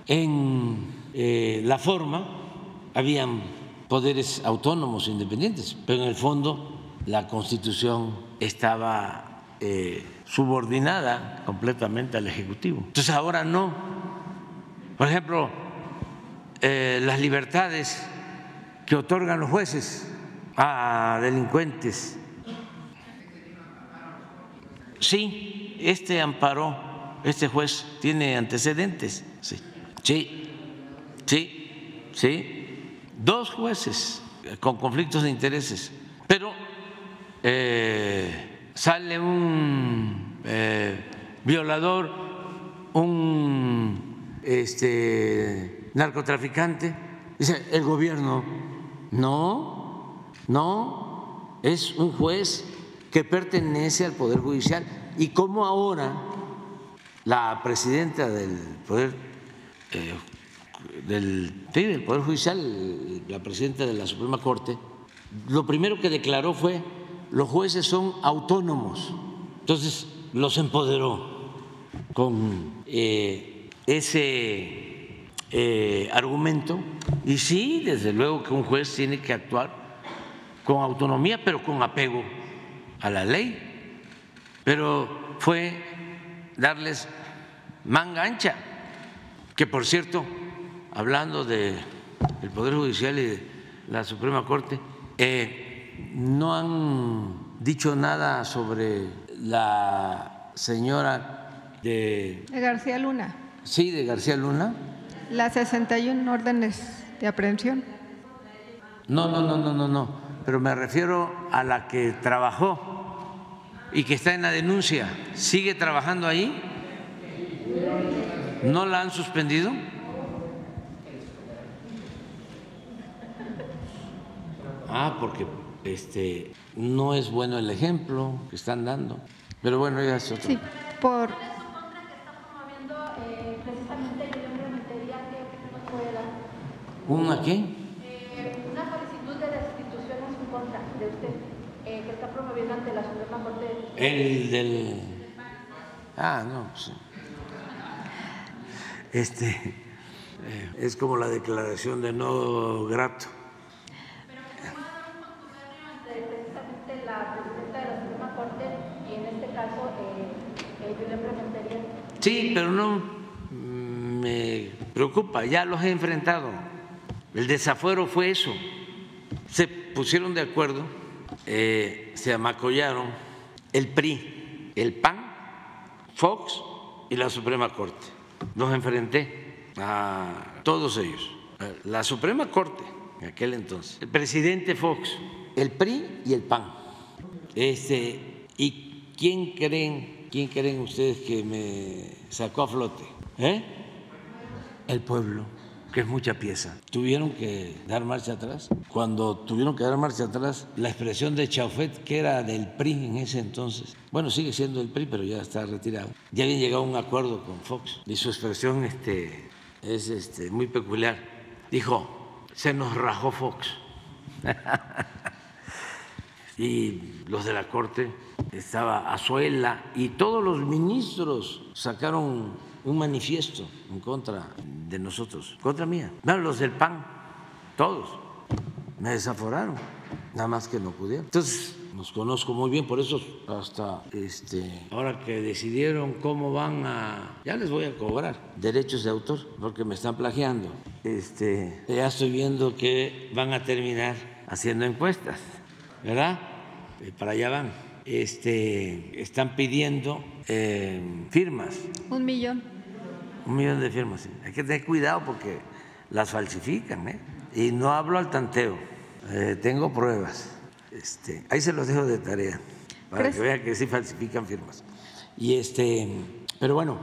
En eh, la forma habían poderes autónomos independientes, pero en el fondo la constitución estaba eh, subordinada completamente al Ejecutivo. Entonces ahora no. Por ejemplo, eh, las libertades que otorgan los jueces a delincuentes. Sí, este amparó, este juez tiene antecedentes. Sí, sí, sí, sí. Dos jueces con conflictos de intereses, pero eh, sale un eh, violador, un este, narcotraficante, dice el gobierno no, no, es un juez que pertenece al Poder Judicial. Y como ahora la presidenta del Poder, eh, del, del Poder Judicial, la presidenta de la Suprema Corte, lo primero que declaró fue, los jueces son autónomos. Entonces los empoderó con eh, ese eh, argumento y sí, desde luego que un juez tiene que actuar con autonomía, pero con apego a la ley. Pero fue darles manga ancha, que por cierto, hablando del Poder Judicial y de la Suprema Corte, eh, no han dicho nada sobre la señora de... De García Luna. Sí, de García Luna las 61 órdenes de aprehensión. No, no, no, no, no, no. Pero me refiero a la que trabajó y que está en la denuncia. ¿Sigue trabajando ahí? ¿No la han suspendido? Ah, porque este no es bueno el ejemplo que están dando. Pero bueno, ya es otro. Sí, por ¿Una qué? Eh, una solicitud de destitución en contra de usted, eh, que está promoviendo ante la Suprema Corte. El del. Ah, no, pues. Este. Eh, es como la declaración de no grato. Pero que se puede dar un contubernio entre precisamente la presidenta de la Suprema Corte y en este caso eh, Julián Rementería. Sí, pero no me preocupa, ya los he enfrentado. El desafuero fue eso. Se pusieron de acuerdo, eh, se amacollaron el PRI, el PAN, Fox y la Suprema Corte. Los enfrenté a todos ellos. La Suprema Corte, en aquel entonces, el presidente Fox, el PRI y el PAN. Este, ¿Y quién creen, quién creen ustedes que me sacó a flote? ¿Eh? El pueblo que es mucha pieza. Tuvieron que dar marcha atrás. Cuando tuvieron que dar marcha atrás, la expresión de Chaufet, que era del PRI en ese entonces, bueno, sigue siendo del PRI, pero ya está retirado, ya habían llegado a un acuerdo con Fox. Y su expresión este, es este, muy peculiar. Dijo, se nos rajó Fox. *laughs* y los de la Corte, estaba Azuela y todos los ministros sacaron un manifiesto en contra de nosotros, contra mía. No, los del PAN, todos, me desaforaron, nada más que no pudieron. Entonces, nos conozco muy bien, por eso hasta este, ahora que decidieron cómo van a, ya les voy a cobrar derechos de autor, porque me están plagiando. Este, ya estoy viendo que van a terminar haciendo encuestas, ¿verdad? Eh, para allá van. Este, están pidiendo eh, firmas. Un millón. Un millón de firmas. Hay que tener cuidado porque las falsifican. ¿eh? Y no hablo al tanteo. Eh, tengo pruebas. Este, ahí se los dejo de tarea para que vean que sí falsifican firmas. Y este, pero bueno.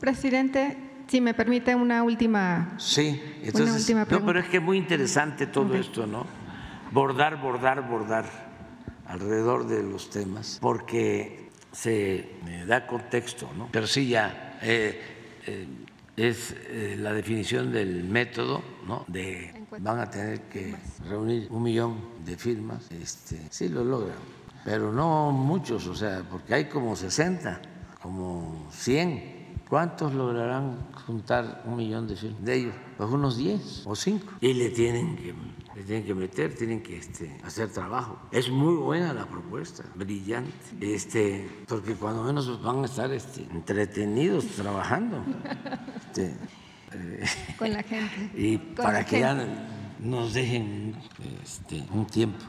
Presidente, si me permite una última. Sí, entonces. no, pero es que es muy interesante todo esto, ¿no? Bordar, bordar, bordar alrededor de los temas, porque se da contexto, ¿no? Pero sí ya. Eh, es eh, la definición del método, ¿no? De van a tener que reunir un millón de firmas. Este, sí lo logran, pero no muchos, o sea, porque hay como 60, como 100. ¿Cuántos lograrán juntar un millón de firmas? De ellos, pues unos 10 o 5. Y le tienen que le tienen que meter, tienen que este, hacer trabajo. Es muy buena la propuesta, brillante, este, porque cuando menos van a estar este, entretenidos trabajando. Este, eh, Con la gente. *laughs* Y para que ya nos dejen este, un tiempo.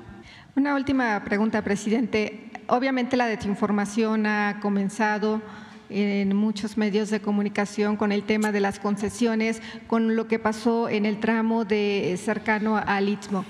Una última pregunta, presidente. Obviamente la desinformación ha comenzado en muchos medios de comunicación con el tema de las concesiones, con lo que pasó en el tramo de cercano al Istmo.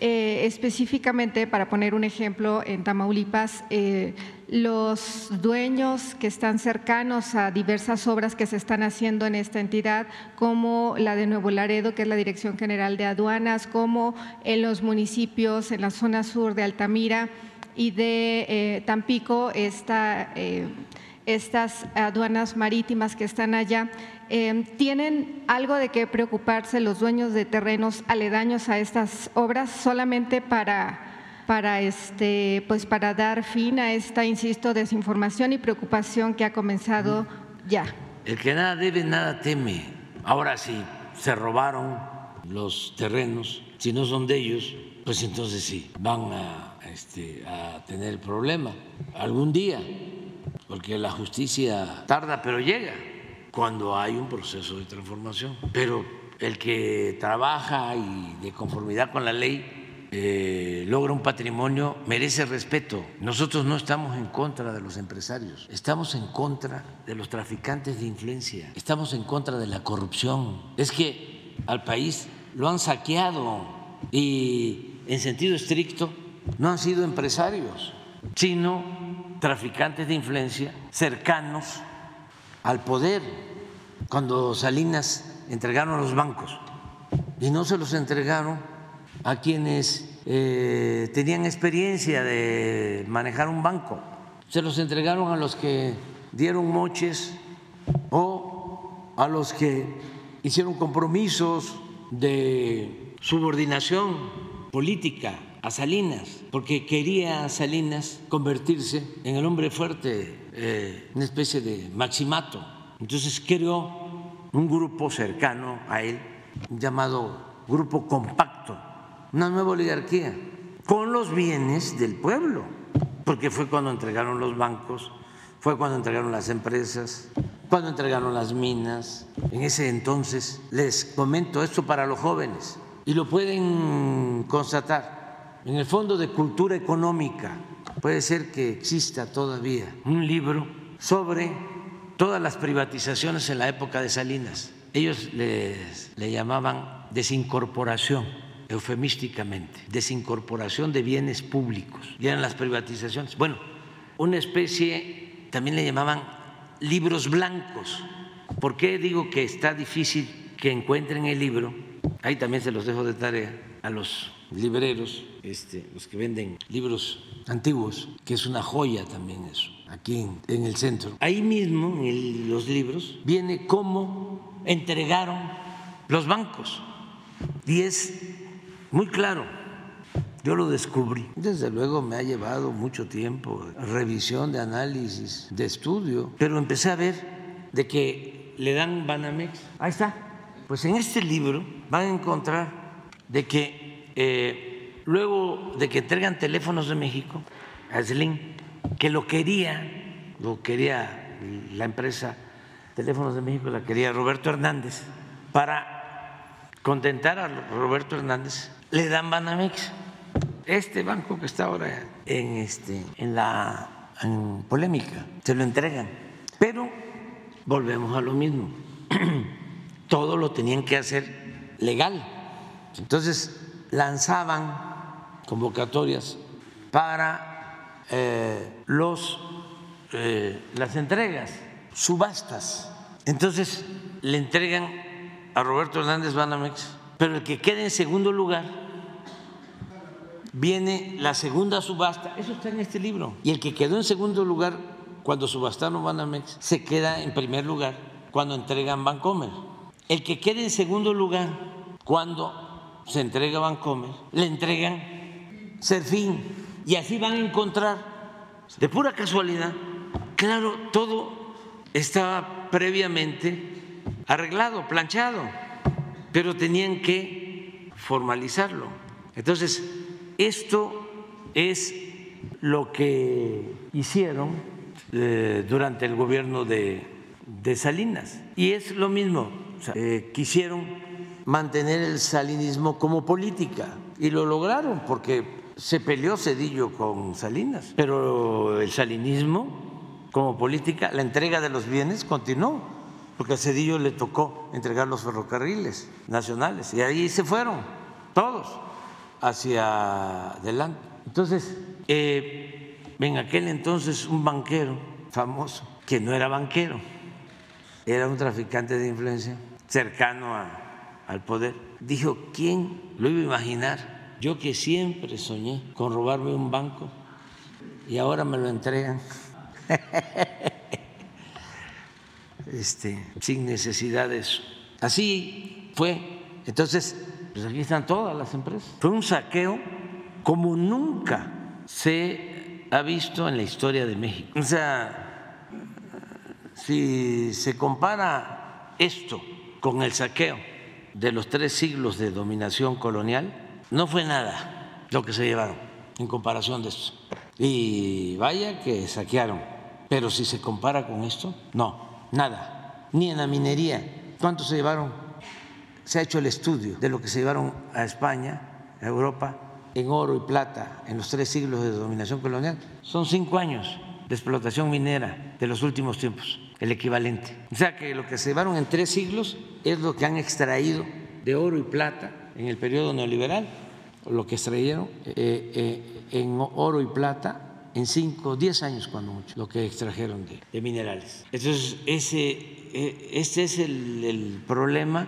Eh, específicamente, para poner un ejemplo, en Tamaulipas, eh, los dueños que están cercanos a diversas obras que se están haciendo en esta entidad, como la de Nuevo Laredo, que es la Dirección General de Aduanas, como en los municipios, en la zona sur de Altamira y de eh, Tampico, esta estas aduanas marítimas que están allá, eh, ¿tienen algo de qué preocuparse los dueños de terrenos aledaños a estas obras solamente para, para, este, pues para dar fin a esta, insisto, desinformación y preocupación que ha comenzado ya? El que nada debe, nada teme. Ahora sí, se robaron los terrenos, si no son de ellos, pues entonces sí, van a, este, a tener problema algún día porque la justicia tarda, pero llega cuando hay un proceso de transformación. Pero el que trabaja y de conformidad con la ley eh, logra un patrimonio merece respeto. Nosotros no estamos en contra de los empresarios, estamos en contra de los traficantes de influencia, estamos en contra de la corrupción. Es que al país lo han saqueado y en sentido estricto no han sido empresarios, sino traficantes de influencia cercanos al poder cuando Salinas entregaron los bancos. Y no se los entregaron a quienes eh, tenían experiencia de manejar un banco, se los entregaron a los que dieron moches o a los que hicieron compromisos de subordinación política a Salinas, porque quería Salinas convertirse en el hombre fuerte, eh, una especie de maximato. Entonces creó un grupo cercano a él, llamado Grupo Compacto, una nueva oligarquía, con los bienes del pueblo, porque fue cuando entregaron los bancos, fue cuando entregaron las empresas, cuando entregaron las minas. En ese entonces, les comento esto para los jóvenes, y lo pueden constatar en el Fondo de Cultura Económica puede ser que exista todavía un libro sobre todas las privatizaciones en la época de Salinas. Ellos les, le llamaban desincorporación, eufemísticamente, desincorporación de bienes públicos. Y eran las privatizaciones. Bueno, una especie, también le llamaban libros blancos. ¿Por qué digo que está difícil que encuentren el libro? Ahí también se los dejo de tarea a los libreros, este, los que venden libros antiguos, que es una joya también eso, aquí en, el centro. Ahí mismo, en los libros, viene cómo entregaron los bancos. Y es muy claro. Yo lo descubrí. Desde luego me ha llevado mucho tiempo, revisión de análisis, de estudio, pero empecé a ver de que le dan Banamex. Ahí está. Pues en este libro van a encontrar de que eh, luego de que entregan teléfonos de México a Slim, que lo quería, lo quería la empresa Teléfonos de México, la quería Roberto Hernández, para contentar a Roberto Hernández, le dan Banamex. Este banco que está ahora en, este, en la polémica, se lo entregan. Pero volvemos a lo mismo. *clears throat* Todo lo tenían que hacer legal. Entonces, lanzaban convocatorias para eh, los, eh, las entregas, subastas. Entonces le entregan a Roberto Hernández Banamex, pero el que quede en segundo lugar viene la segunda subasta, eso está en este libro, y el que quedó en segundo lugar cuando subastaron Banamex se queda en primer lugar cuando entregan Bancomer. El que quede en segundo lugar cuando se entrega Bancomer, le entregan Serfín. Y así van a encontrar, de pura casualidad, claro, todo estaba previamente arreglado, planchado, pero tenían que formalizarlo. Entonces, esto es lo que hicieron eh, durante el gobierno de, Salinas. Y es lo mismo, eh, quisieron mantener el salinismo como política. Y lo lograron porque se peleó Cedillo con Salinas, pero el salinismo como política, la entrega de los bienes continuó, porque a Cedillo le tocó entregar los ferrocarriles nacionales. Y ahí se fueron todos hacia adelante. Entonces, eh, en aquel entonces un banquero famoso, que no era banquero, era un traficante de influencia cercano al poder, dijo, ¿quién lo iba a imaginar? Yo que siempre soñé con robarme un banco y ahora me lo entregan. *laughs* Este, sin necesidad de eso. Así fue. Entonces, pues aquí están todas las empresas. Fue un saqueo como nunca se ha visto en la historia de México. O sea, si se compara esto con el saqueo de los tres siglos de dominación colonial, no fue nada lo que se llevaron en comparación de esto. Y vaya que saquearon, pero si se compara con esto, no, nada, ni en la minería. ¿Cuánto se llevaron? Se ha hecho el estudio de lo que se llevaron a España, a Europa, en oro y plata en los tres siglos de dominación colonial. Son cinco años de explotación minera de los últimos tiempos, el equivalente. O sea que lo que se llevaron en tres siglos es lo que han extraído de oro y plata en el periodo neoliberal, lo que extrayeron eh, eh, en oro y plata en cinco, diez años cuando mucho, lo que extrajeron de, minerales. Entonces, ese, eh, este es el, el problema,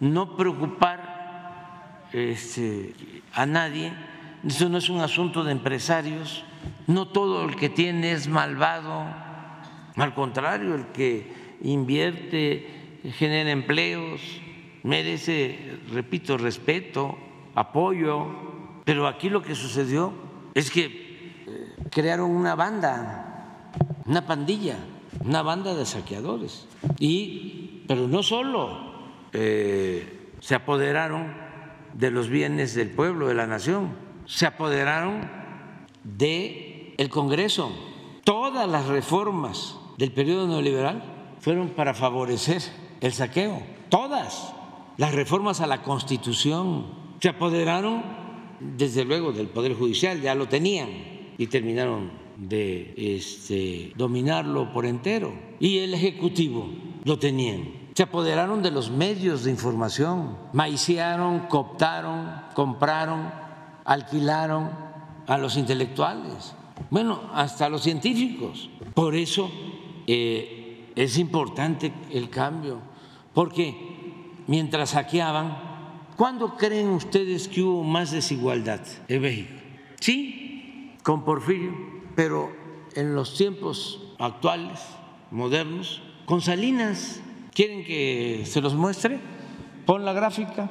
no preocupar este, a nadie, eso no es un asunto de empresarios, no todo el que tiene es malvado, al contrario, el que invierte, genera empleos, merece, repito, respeto, apoyo, pero aquí lo que sucedió es que eh, crearon una banda, una pandilla, una banda de saqueadores, y, pero no solo eh, se apoderaron de los bienes del pueblo, de la nación. Se apoderaron el Congreso. Todas las reformas del periodo neoliberal fueron para favorecer el saqueo. Todas las reformas a la Constitución se apoderaron, desde luego, del Poder Judicial, ya lo tenían y terminaron de este, dominarlo por entero. Y el Ejecutivo lo tenían se apoderaron de los medios de información, maiciaron, cooptaron, compraron, alquilaron a los intelectuales, bueno, hasta a los científicos. Por eso eh, es importante el cambio, porque mientras saqueaban, ¿cuándo creen ustedes que hubo más desigualdad en México? Sí, con Porfirio, pero en los tiempos actuales, modernos, con Salinas ¿Quieren que se los muestre? Pon la gráfica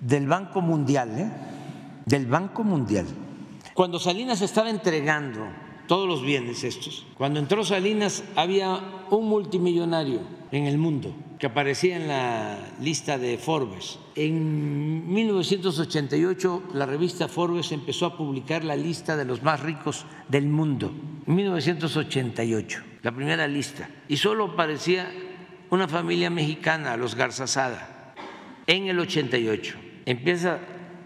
del Banco Mundial, ¿eh? del Banco Mundial. Cuando Salinas estaba entregando todos los bienes estos, cuando entró Salinas había un multimillonario en el mundo que aparecía en la lista de Forbes. En 1988 la revista Forbes empezó a publicar la lista de los más ricos del mundo. En 1988, la primera lista. Y solo aparecía una familia mexicana, los Garzazada, en el 88. Empieza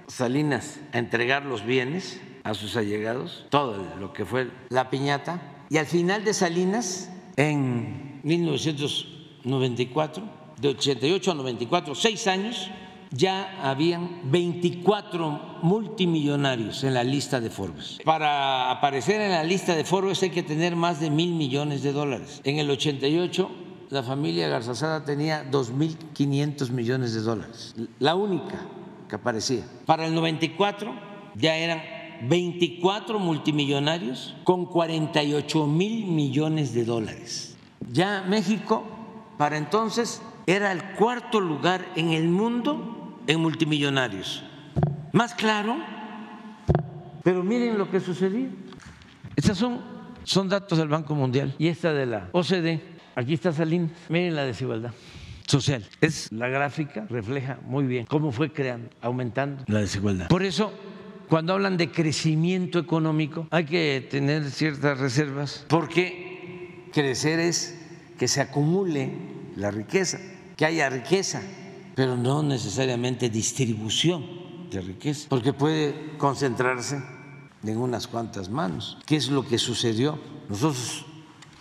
Salinas a entregar los bienes a sus allegados, todo lo que fue la piñata, y al final de Salinas, en 1994, de 88 a 94, seis años, ya habían 24 multimillonarios en la lista de Forbes. Para aparecer en la lista de Forbes hay que tener más de mil millones de dólares. En el 88 la familia Garzazada tenía 2.500 millones de dólares, la única que aparecía. Para el 94 ya eran 24 multimillonarios con 48 mil millones de dólares. Ya México para entonces era el cuarto lugar en el mundo en multimillonarios. Más claro, pero miren lo que sucedió. Estos son, son datos del Banco Mundial y esta de la OCDE. Aquí está Salinas. Miren la desigualdad social. Es la gráfica, refleja muy bien cómo fue creando, aumentando la desigualdad. Por eso, cuando hablan de crecimiento económico, hay que tener ciertas reservas, porque crecer es que se acumule la riqueza, que haya riqueza, pero no necesariamente distribución de riqueza, porque puede concentrarse en unas cuantas manos. ¿Qué es lo que sucedió? Nosotros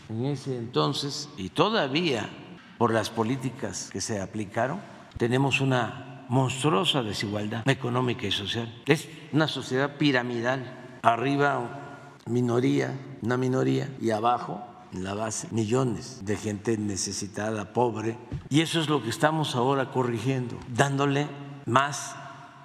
en ese entonces y todavía por las políticas que se aplicaron, tenemos una monstruosa desigualdad económica y social. Es una sociedad piramidal. Arriba minoría, una minoría, y abajo, en la base, millones de gente necesitada, pobre. Y eso es lo que estamos ahora corrigiendo, dándole más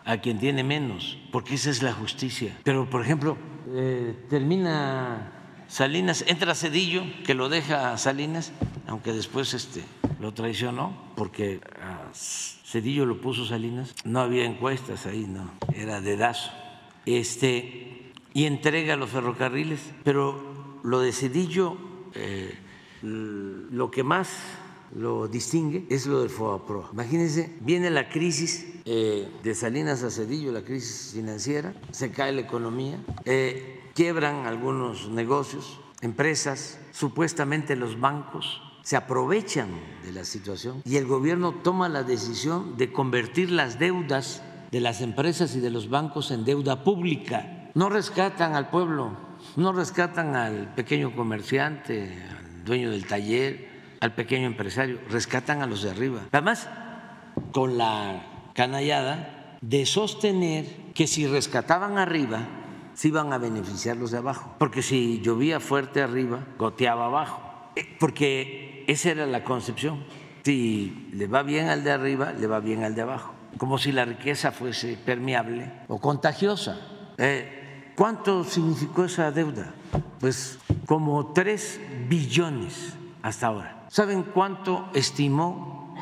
a quien tiene menos, porque esa es la justicia. Pero, por ejemplo, eh, termina Salinas, entra Cedillo, que lo deja a Salinas, aunque después este, lo traicionó, porque a Cedillo lo puso Salinas, no había encuestas ahí, no, era dedazo. Este, y entrega los ferrocarriles, pero lo de Cedillo, eh, lo que más lo distingue es lo del FOAPRO. Imagínense, viene la crisis eh, de Salinas a Cedillo, la crisis financiera, se cae la economía. Eh, quiebran algunos negocios, empresas, supuestamente los bancos se aprovechan de la situación y el gobierno toma la decisión de convertir las deudas de las empresas y de los bancos en deuda pública. No rescatan al pueblo, no rescatan al pequeño comerciante, al dueño del taller, al pequeño empresario, rescatan a los de arriba. Además, con la canallada de sostener que si rescataban arriba, se iban a beneficiar los de abajo, porque si llovía fuerte arriba, goteaba abajo, eh, porque esa era la concepción. Si le va bien al de arriba, le va bien al de abajo, como si la riqueza fuese permeable o contagiosa. Eh, ¿Cuánto significó esa deuda? Pues como tres billones hasta ahora. ¿Saben cuánto estimó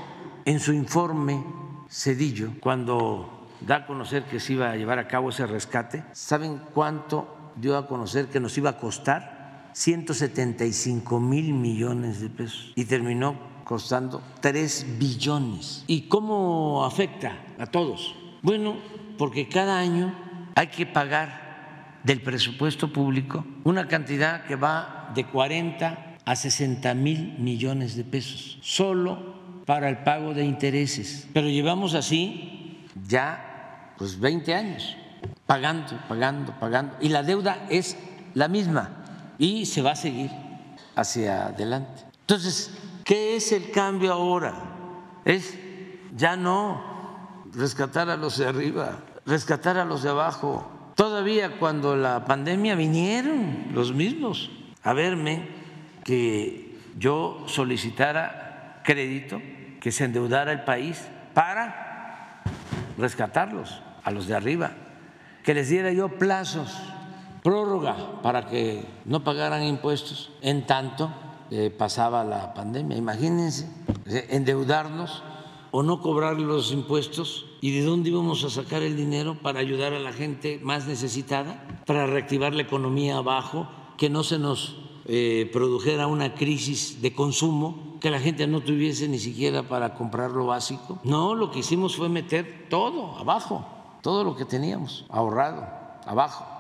en su informe Cedillo cuando da a conocer que se iba a llevar a cabo ese rescate. ¿Saben cuánto dio a conocer que nos iba a costar? 175 mil millones de pesos y terminó costando 3 billones. ¿Y cómo afecta a todos? Bueno, porque cada año hay que pagar del presupuesto público una cantidad que va de 40 a 60 mil millones de pesos, solo para el pago de intereses. Pero llevamos así ya pues 20 años, pagando, pagando, pagando. Y la deuda es la misma y se va a seguir hacia adelante. Entonces, ¿qué es el cambio ahora? Es ya no rescatar a los de arriba, rescatar a los de abajo. Todavía cuando la pandemia vinieron los mismos a verme que yo solicitara crédito, que se endeudara el país para rescatarlos a los de arriba, que les diera yo plazos, prórroga para que no pagaran impuestos en tanto eh, pasaba la pandemia. Imagínense, endeudarnos o no cobrar los impuestos y de dónde íbamos a sacar el dinero para ayudar a la gente más necesitada, para reactivar la economía abajo, que no se nos eh, produjera una crisis de consumo, que la gente no tuviese ni siquiera para comprar lo básico. No, lo que hicimos fue meter todo abajo todo lo que teníamos ahorrado abajo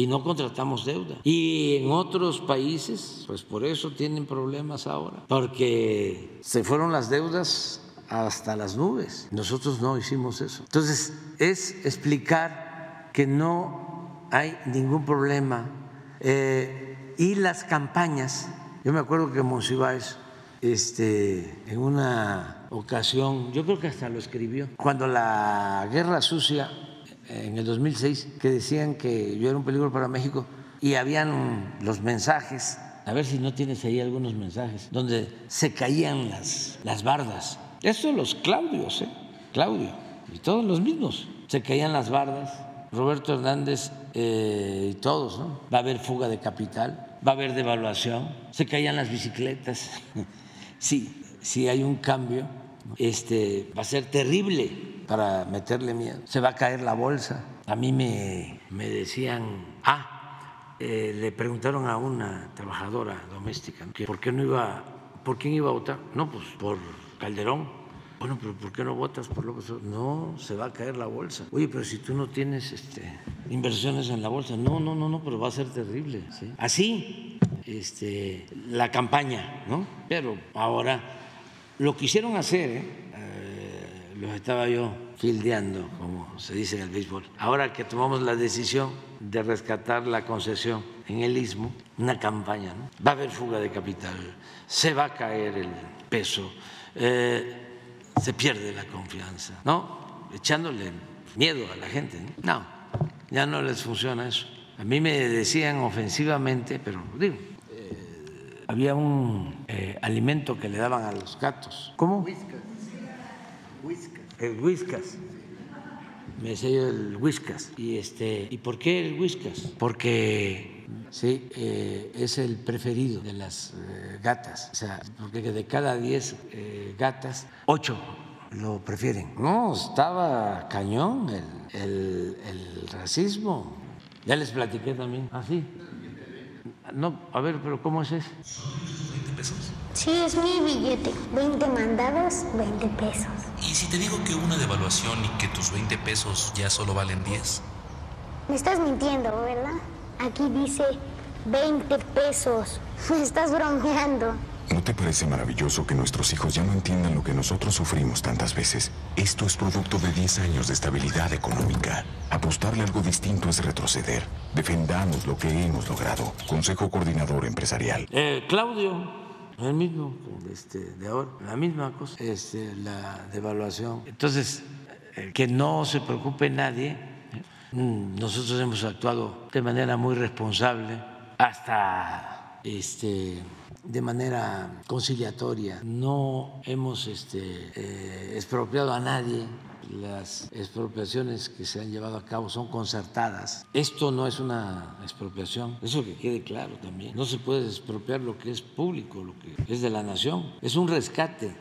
y no contratamos deuda. Y en otros países, pues por eso tienen problemas ahora, porque se fueron las deudas hasta las nubes. Nosotros no hicimos eso. Entonces, es explicar que no hay ningún problema. Eh, y las campañas, yo me acuerdo que Monsiváis, este, en una ocasión, yo creo que hasta lo escribió, cuando la guerra sucia en el 2006, que decían que yo era un peligro para México y habían los mensajes, a ver si no tienes ahí algunos mensajes, donde se caían las, las bardas. Esto los Claudios, ¿eh? Claudio, y todos los mismos, se caían las bardas. Roberto Hernández eh, y todos, ¿no? Va a haber fuga de capital, va a haber devaluación, se caían las bicicletas. *laughs* Sí, si hay un cambio, este, va a ser terrible para meterle miedo. Se va a caer la bolsa. A mí me, me decían, ah, eh, le preguntaron a una trabajadora doméstica por qué no iba, por quién iba a votar. No, pues por Calderón. Bueno, pero ¿por qué no votas por López Obrador? No, se va a caer la bolsa. Oye, pero si tú no tienes este, inversiones en la bolsa, no, no, no, no, pero va a ser terrible. Así, este, la campaña, ¿no? Pero ahora lo quisieron hacer, ¿eh? Los estaba yo fildeando, como se dice en el béisbol. Ahora que tomamos la decisión de rescatar la concesión en el istmo, una campaña, ¿no? Va a haber fuga de capital, se va a caer el peso. Eh, se pierde la confianza, ¿no? Echándole miedo a la gente. No, ya no les funciona eso. A mí me decían ofensivamente, pero digo, eh, había un eh, alimento que le daban a los gatos. ¿Cómo? Whiskas. El whiskas. Me decía yo el whiskas. Y, este, ¿Y por qué el whiskas? Porque sí, eh, es el preferido de las eh, gatas. O sea, porque de cada 10 eh, gatas, 8 lo prefieren. No, estaba cañón el, el, racismo. Ya les platiqué también. Ah, sí. No, a ver, pero ¿cómo es eso? 20 pesos. Sí, es mi billete. 20 mandados, 20 pesos. ¿Y si te digo que una devaluación y que tus 20 pesos ya solo valen 10? Me estás mintiendo, ¿verdad? Aquí dice 20 pesos. *laughs* Me estás bromeando. ¿No te parece maravilloso que nuestros hijos ya no entiendan lo que nosotros sufrimos tantas veces? Esto es producto de 10 años de estabilidad económica. Apostarle algo distinto es retroceder. Defendamos lo que hemos logrado. Consejo Coordinador Empresarial. Eh, Claudio, el mismo, este, de ahora, la misma cosa, este, la devaluación. Entonces, eh, que no se preocupe nadie Mm, nosotros hemos actuado de manera muy responsable, hasta este, de manera conciliatoria. No hemos este, eh, expropiado a nadie. Las expropiaciones que se han llevado a cabo son concertadas. Esto no es una expropiación, eso que quede claro también. No se puede expropiar lo que es público, lo que es de la nación. Es un rescate.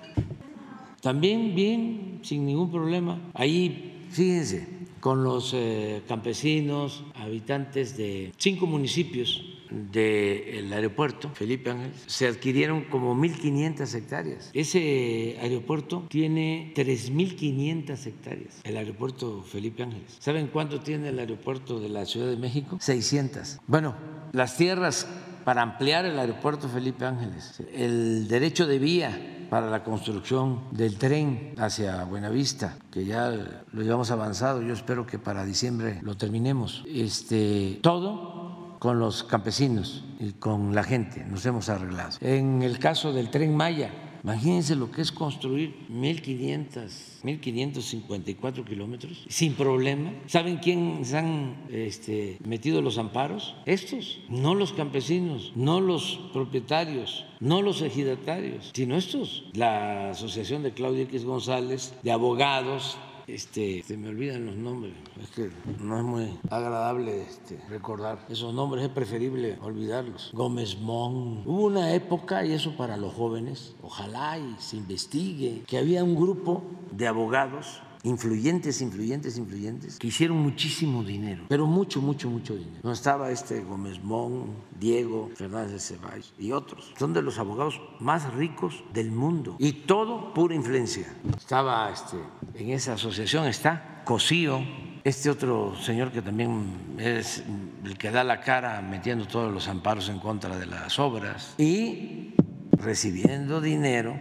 También bien, sin ningún problema. Ahí, fíjense, con los eh, campesinos, habitantes de cinco municipios del aeropuerto Felipe Ángeles, se adquirieron como 1.500 hectáreas. Ese aeropuerto tiene 3.500 hectáreas, el aeropuerto Felipe Ángeles. ¿Saben cuánto tiene el aeropuerto de la Ciudad de México? 600. Bueno, las tierras para ampliar el aeropuerto Felipe Ángeles, el derecho de vía para la construcción del tren hacia Buenavista, que ya lo llevamos avanzado, yo espero que para diciembre lo terminemos. Este, todo con los campesinos y con la gente nos hemos arreglado. En el caso del tren Maya, Imagínense lo que es construir 1.500, 1.554 kilómetros sin problema. ¿Saben quién se han este, metido los amparos? Estos, no los campesinos, no los propietarios, no los ejidatarios, sino estos. La Asociación de Claudia X González, de abogados, este, se me olvidan los nombres, es que no es muy agradable este, recordar esos nombres, es preferible olvidarlos. Gómez Mon. Hubo una época, y eso para los jóvenes, ojalá y se investigue, que había un grupo de abogados influyentes, influyentes, influyentes, que hicieron muchísimo dinero, pero mucho, mucho, mucho dinero. No estaba este Gómez Mon, Diego, Fernández de Ceballos y otros. Son de los abogados más ricos del mundo y todo pura influencia. Estaba este, en esa asociación, está Cosío, este otro señor que también es el que da la cara metiendo todos los amparos en contra de las obras y recibiendo dinero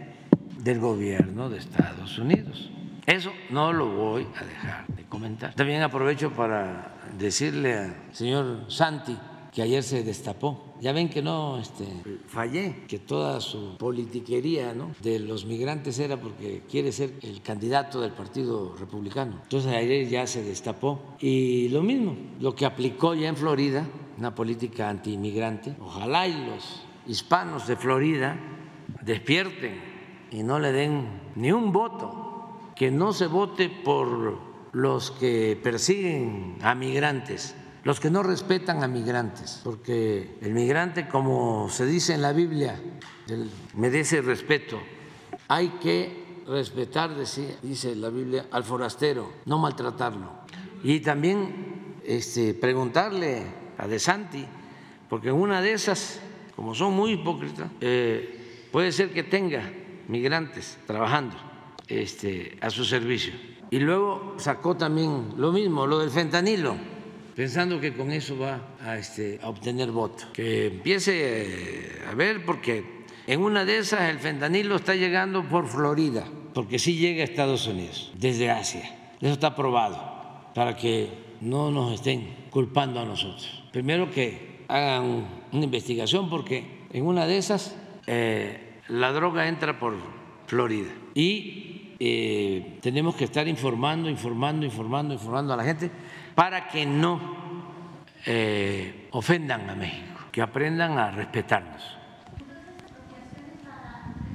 del gobierno de Estados Unidos. Eso no lo voy a dejar de comentar. También aprovecho para decirle al señor Santi que ayer se destapó. Ya ven que no este, fallé, que toda su politiquería ¿no? de los migrantes era porque quiere ser el candidato del Partido Republicano. Entonces ayer ya se destapó. Y lo mismo, lo que aplicó ya en Florida, una política antiinmigrante, ojalá y los hispanos de Florida despierten y no le den ni un voto que no se vote por los que persiguen a migrantes, los que no respetan a migrantes, porque el migrante, como se dice en la Biblia, merece respeto Hay que respetar, dice la Biblia, al forastero, no maltratarlo. Y también este, preguntarle a De Santi, porque una de esas, como son muy hipócritas, eh, puede ser que tenga migrantes trabajando este, a su servicio. Y luego sacó también lo mismo, lo del fentanilo, pensando que con eso va a, este, a obtener voto. Que empiece eh, a ver, porque en una de esas el fentanilo está llegando por Florida, porque sí llega a Estados Unidos, desde Asia. Eso está probado para que no nos estén culpando a nosotros. Primero que hagan una investigación porque en una de esas eh, la droga entra por Florida y eh, tenemos que estar informando, informando, informando, informando a la gente para que no eh, ofendan a México, que aprendan a respetarnos.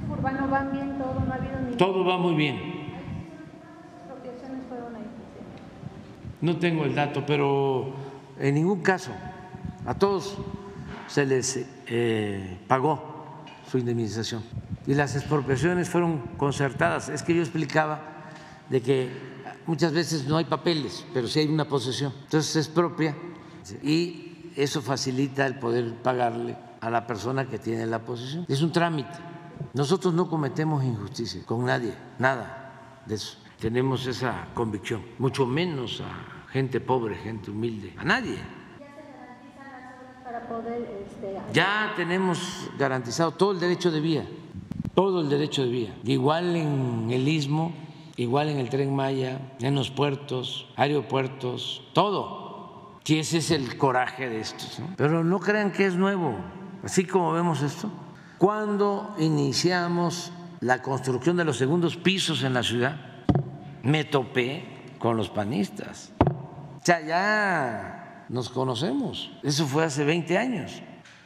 Urbano va bien, todo no ha habido ni... Todo va muy bien. no tengo el dato, pero en ningún caso a todos se les eh, pagó su indemnización y las expropiaciones fueron concertadas. Es que yo explicaba de que muchas veces no hay papeles, pero sí hay una posesión. Entonces es propia y eso facilita el poder pagarle a la persona que tiene la posesión. Es un trámite. Nosotros no cometemos injusticia con nadie, nada de eso. Tenemos esa convicción, mucho menos a gente pobre, gente humilde, a nadie. Este, ya tenemos garantizado todo el derecho de vía, todo el derecho de vía, igual en el istmo, igual en el tren Maya, en los puertos, aeropuertos, todo. Si ese es el coraje de estos. Pero no crean que es nuevo, así como vemos esto. Cuando iniciamos la construcción de los segundos pisos en la ciudad, me topé con los panistas o sea, ya nos conocemos. Eso fue hace 20 años.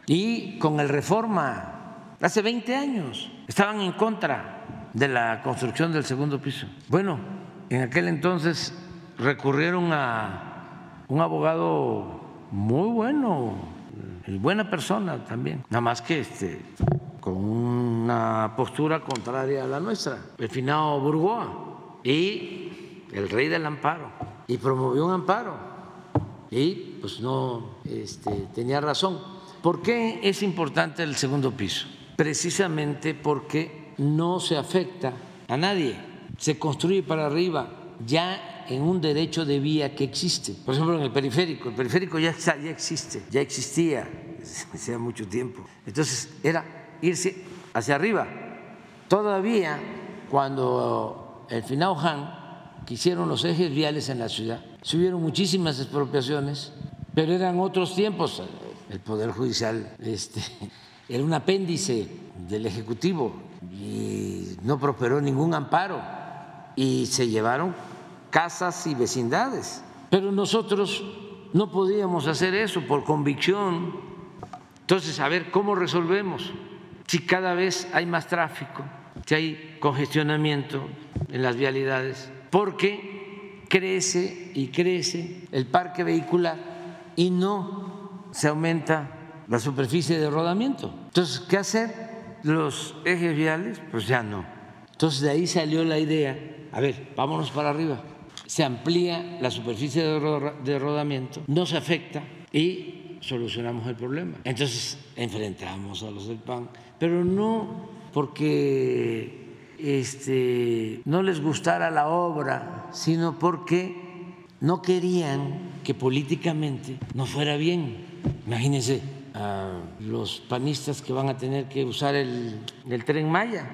Y con el reforma, hace 20 años, estaban en contra de la construcción del segundo piso. Bueno, en aquel entonces recurrieron a un abogado muy bueno, y buena persona también, nada más que este, con una postura contraria a la nuestra, el finado Burgoa y el rey del amparo y promovió un amparo y pues no este, tenía razón. ¿Por qué es importante el segundo piso? Precisamente porque no se afecta a nadie, se construye para arriba ya en un derecho de vía que existe. Por ejemplo, en el periférico, el periférico ya, ya existe, ya existía *laughs* hacía mucho tiempo. Entonces era irse hacia arriba. Todavía cuando el final Han hicieron los ejes viales en la ciudad. Se hubieron muchísimas expropiaciones, pero eran otros tiempos. El Poder Judicial este, era un apéndice del Ejecutivo y no prosperó ningún amparo y se llevaron casas y vecindades. Pero nosotros no podíamos hacer eso por convicción. Entonces, a ver, ¿cómo resolvemos? Si cada vez hay más tráfico, si hay congestionamiento en las vialidades, porque crece y crece el parque vehicular y no se aumenta la superficie de rodamiento. Entonces, ¿qué hacer? Los ejes viales, pues ya no. Entonces de ahí salió la idea, a ver, vámonos para arriba. Se amplía la superficie de rodamiento, no se afecta y solucionamos el problema. Entonces enfrentamos a los del PAN, pero no porque este, no les gustara la obra, sino porque no querían que políticamente no fuera bien. Imagínense los panistas que van a tener que usar el, el tren Maya,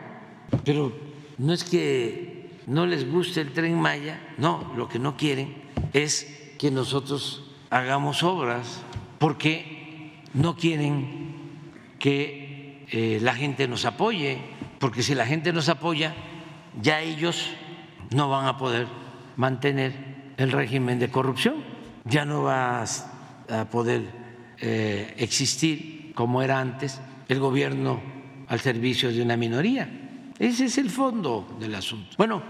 pero no es que no les guste el tren Maya, no, lo que no quieren es que nosotros hagamos obras porque no quieren que eh, la gente nos apoye porque si la gente nos apoya, ya ellos no van a poder mantener el régimen de corrupción, ya no va a poder eh, existir como era antes el gobierno al servicio de una minoría. Ese es el fondo del asunto. Bueno,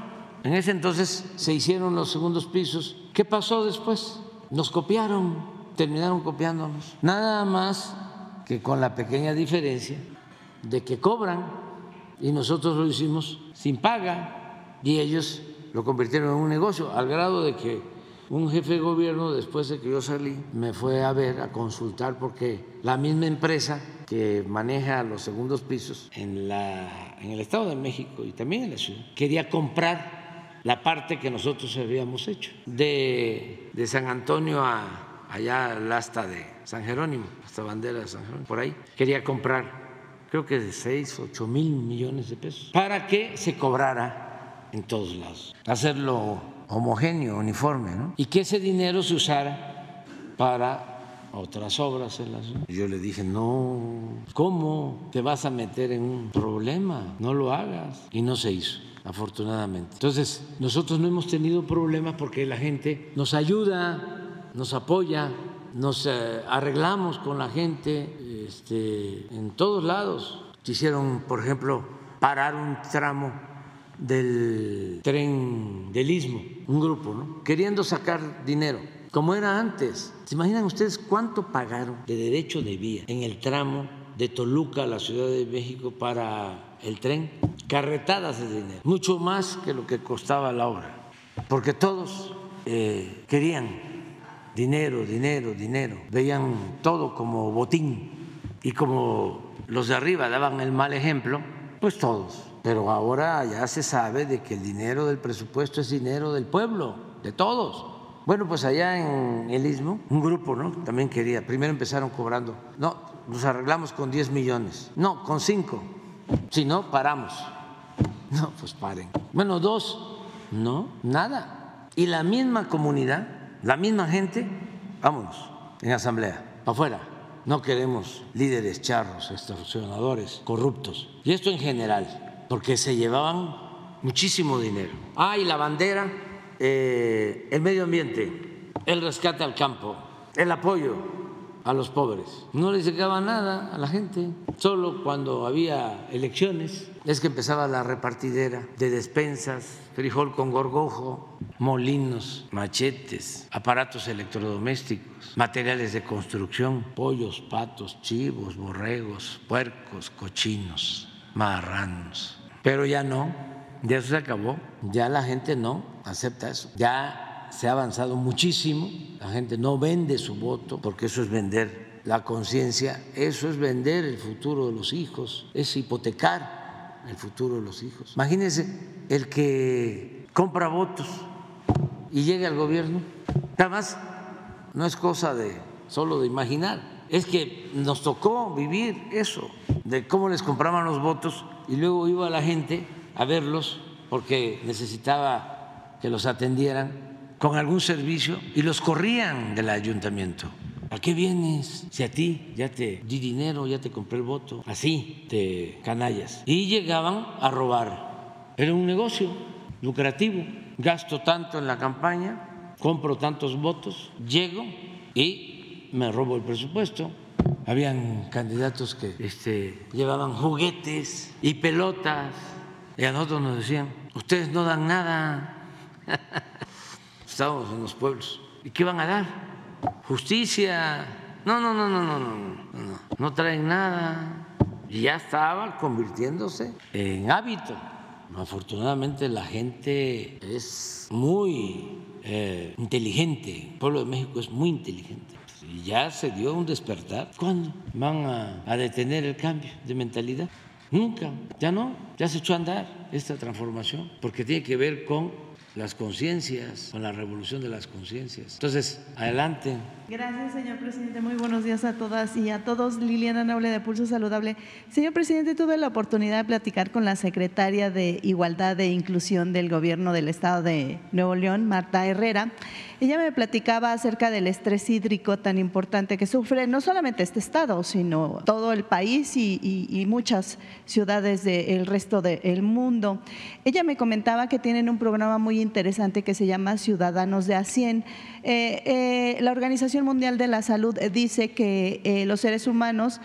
en ese entonces se hicieron los segundos pisos. ¿Qué pasó después? Nos copiaron, terminaron copiándonos. Nada más que con la pequeña diferencia de que cobran y nosotros lo hicimos sin paga y ellos lo convirtieron en un negocio al grado de que un jefe de gobierno después de que yo salí me fue a ver, a consultar porque la misma empresa que maneja los segundos pisos en, el Estado de México y también en la ciudad quería comprar la parte que nosotros habíamos hecho de, de San Antonio a allá al asta de San Jerónimo, hasta bandera de San Jerónimo, por ahí, quería comprar creo que de 6, 8 mil millones de pesos, para que se cobrara en todos lados, hacerlo homogéneo, uniforme, ¿no? y que ese dinero se usara para otras obras en la. Y yo le dije, no, ¿cómo te vas a meter en un problema? No lo hagas. Y no se hizo afortunadamente. Entonces, nosotros no hemos tenido problemas porque la gente nos ayuda, nos apoya, nos eh, arreglamos con la gente este, en todos lados. Quisieron, por ejemplo, parar un tramo del tren del Istmo, un grupo, ¿no? queriendo sacar dinero, como era antes. ¿Se imaginan ustedes cuánto pagaron de derecho de vía en el tramo de Toluca a la Ciudad de México para el tren? Carretadas de dinero, mucho más que lo que costaba la obra, porque todos eh, querían dinero, dinero, dinero. Veían todo como botín y como los de arriba daban el mal ejemplo, pues todos. Pero ahora ya se sabe de que el dinero del presupuesto es dinero del pueblo, de todos. Bueno, pues allá en el Istmo, un grupo, ¿no? También quería. Primero empezaron cobrando. No, nos arreglamos con 10 millones. No, con 5. Si no, paramos. No, pues paren. Bueno, dos. No, nada. Y la misma comunidad la misma gente, vámonos, en asamblea, afuera. No queremos líderes charros, extorsionadores, corruptos. Y esto en general, porque se llevaban muchísimo dinero. Ah, y la bandera, eh, el medio ambiente, el rescate al campo, el apoyo a los pobres. No les llegaba nada a la gente. Solo cuando había elecciones es que empezaba la repartidera de despensas, frijol con gorgojo, molinos, machetes, aparatos electrodomésticos, materiales de construcción, pollos, patos, chivos, borregos, puercos, cochinos, marranos. Pero ya no, ya eso se acabó, ya la gente no acepta eso, ya se ha avanzado muchísimo, la gente no vende su voto porque eso es vender la conciencia, eso es vender el futuro de los hijos, es hipotecar el futuro de los hijos. Imagínense el que compra votos y llega al gobierno, además no es cosa de solo de imaginar, es que nos tocó vivir eso, de cómo les compraban los votos y luego iba la gente a verlos porque necesitaba que los atendieran con algún servicio y los corrían del ayuntamiento. ¿A qué vienes? Si a ti ya te di dinero, ya te compré el voto, así te canallas. Y llegaban a robar. Era un negocio lucrativo. Gasto tanto en la campaña, compro tantos votos, llego y me robo el presupuesto. Habían candidatos que este, llevaban juguetes y pelotas y a nosotros nos decían, ustedes no dan nada. *laughs* Estábamos en los pueblos. ¿Y qué van a dar? Justicia. No, no, no, no, no, no, no, no traen nada. Ya estaba convirtiéndose en hábito. Afortunadamente la gente es muy eh, inteligente. El pueblo de México es muy inteligente. Y ya se dio un despertar. ¿Cuándo van a, detener el cambio de mentalidad? Nunca, ya no, ya se echó a andar esta transformación, porque tiene que ver con las conciencias, con la revolución de las conciencias. Entonces, adelante. Gracias, señor presidente. Muy buenos días a todas y a todos. Liliana Noble de Pulso Saludable. Señor presidente, tuve la oportunidad de platicar con la secretaria de Igualdad e Inclusión del Gobierno del Estado de Nuevo León, Marta Herrera. Ella me platicaba acerca del estrés hídrico tan importante que sufre no solamente este estado, sino todo el país y, muchas ciudades del resto del mundo. Ella me comentaba que tienen un programa muy interesante que se llama Ciudadanos de A100. Eh, eh, la Organización Mundial de la Salud dice que eh, los seres humanos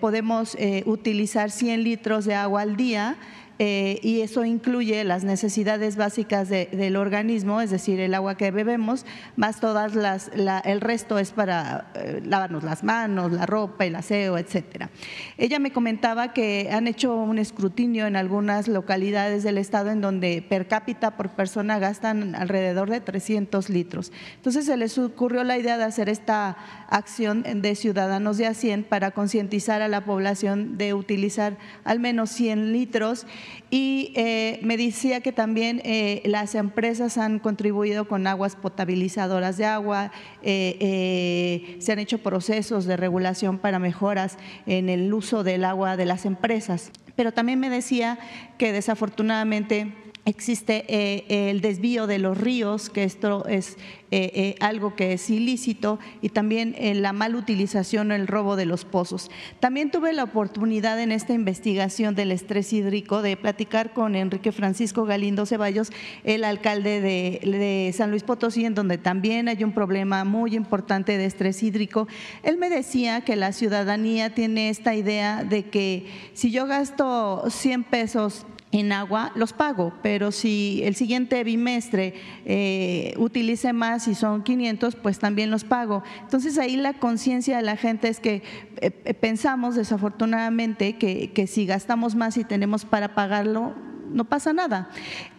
podemos utilizar 100 litros de agua al día eh, y eso incluye las necesidades básicas del organismo, es decir, el agua que bebemos, más todas las, el resto es para eh, lavarnos las manos, la ropa, el aseo, etcétera. Ella me comentaba que han hecho un escrutinio en algunas localidades del estado en donde per cápita por persona gastan alrededor de 300 litros. Entonces se les ocurrió la idea de hacer esta acción de ciudadanos de a 100 para concientizar a la población de utilizar al menos 100 litros y eh, me decía que también eh, las empresas han contribuido con aguas potabilizadoras de agua, eh, se han hecho procesos de regulación para mejoras en el uso del agua de las empresas. Pero también me decía que desafortunadamente existe eh, el desvío de los ríos, que esto es eh, eh, algo que es ilícito, y también la mal utilización o el robo de los pozos. También tuve la oportunidad en esta investigación del estrés hídrico de platicar con Enrique Francisco Galindo Ceballos, el alcalde de, de San Luis Potosí, en donde también hay un problema muy importante de estrés hídrico. Él me decía que la ciudadanía tiene esta idea de que si yo gasto 100 pesos en agua, los pago, pero si el siguiente bimestre eh, utilice más y son 500, pues también los pago. Entonces ahí la conciencia de la gente es que eh, pensamos desafortunadamente que, que si gastamos más y tenemos para pagarlo, no pasa nada.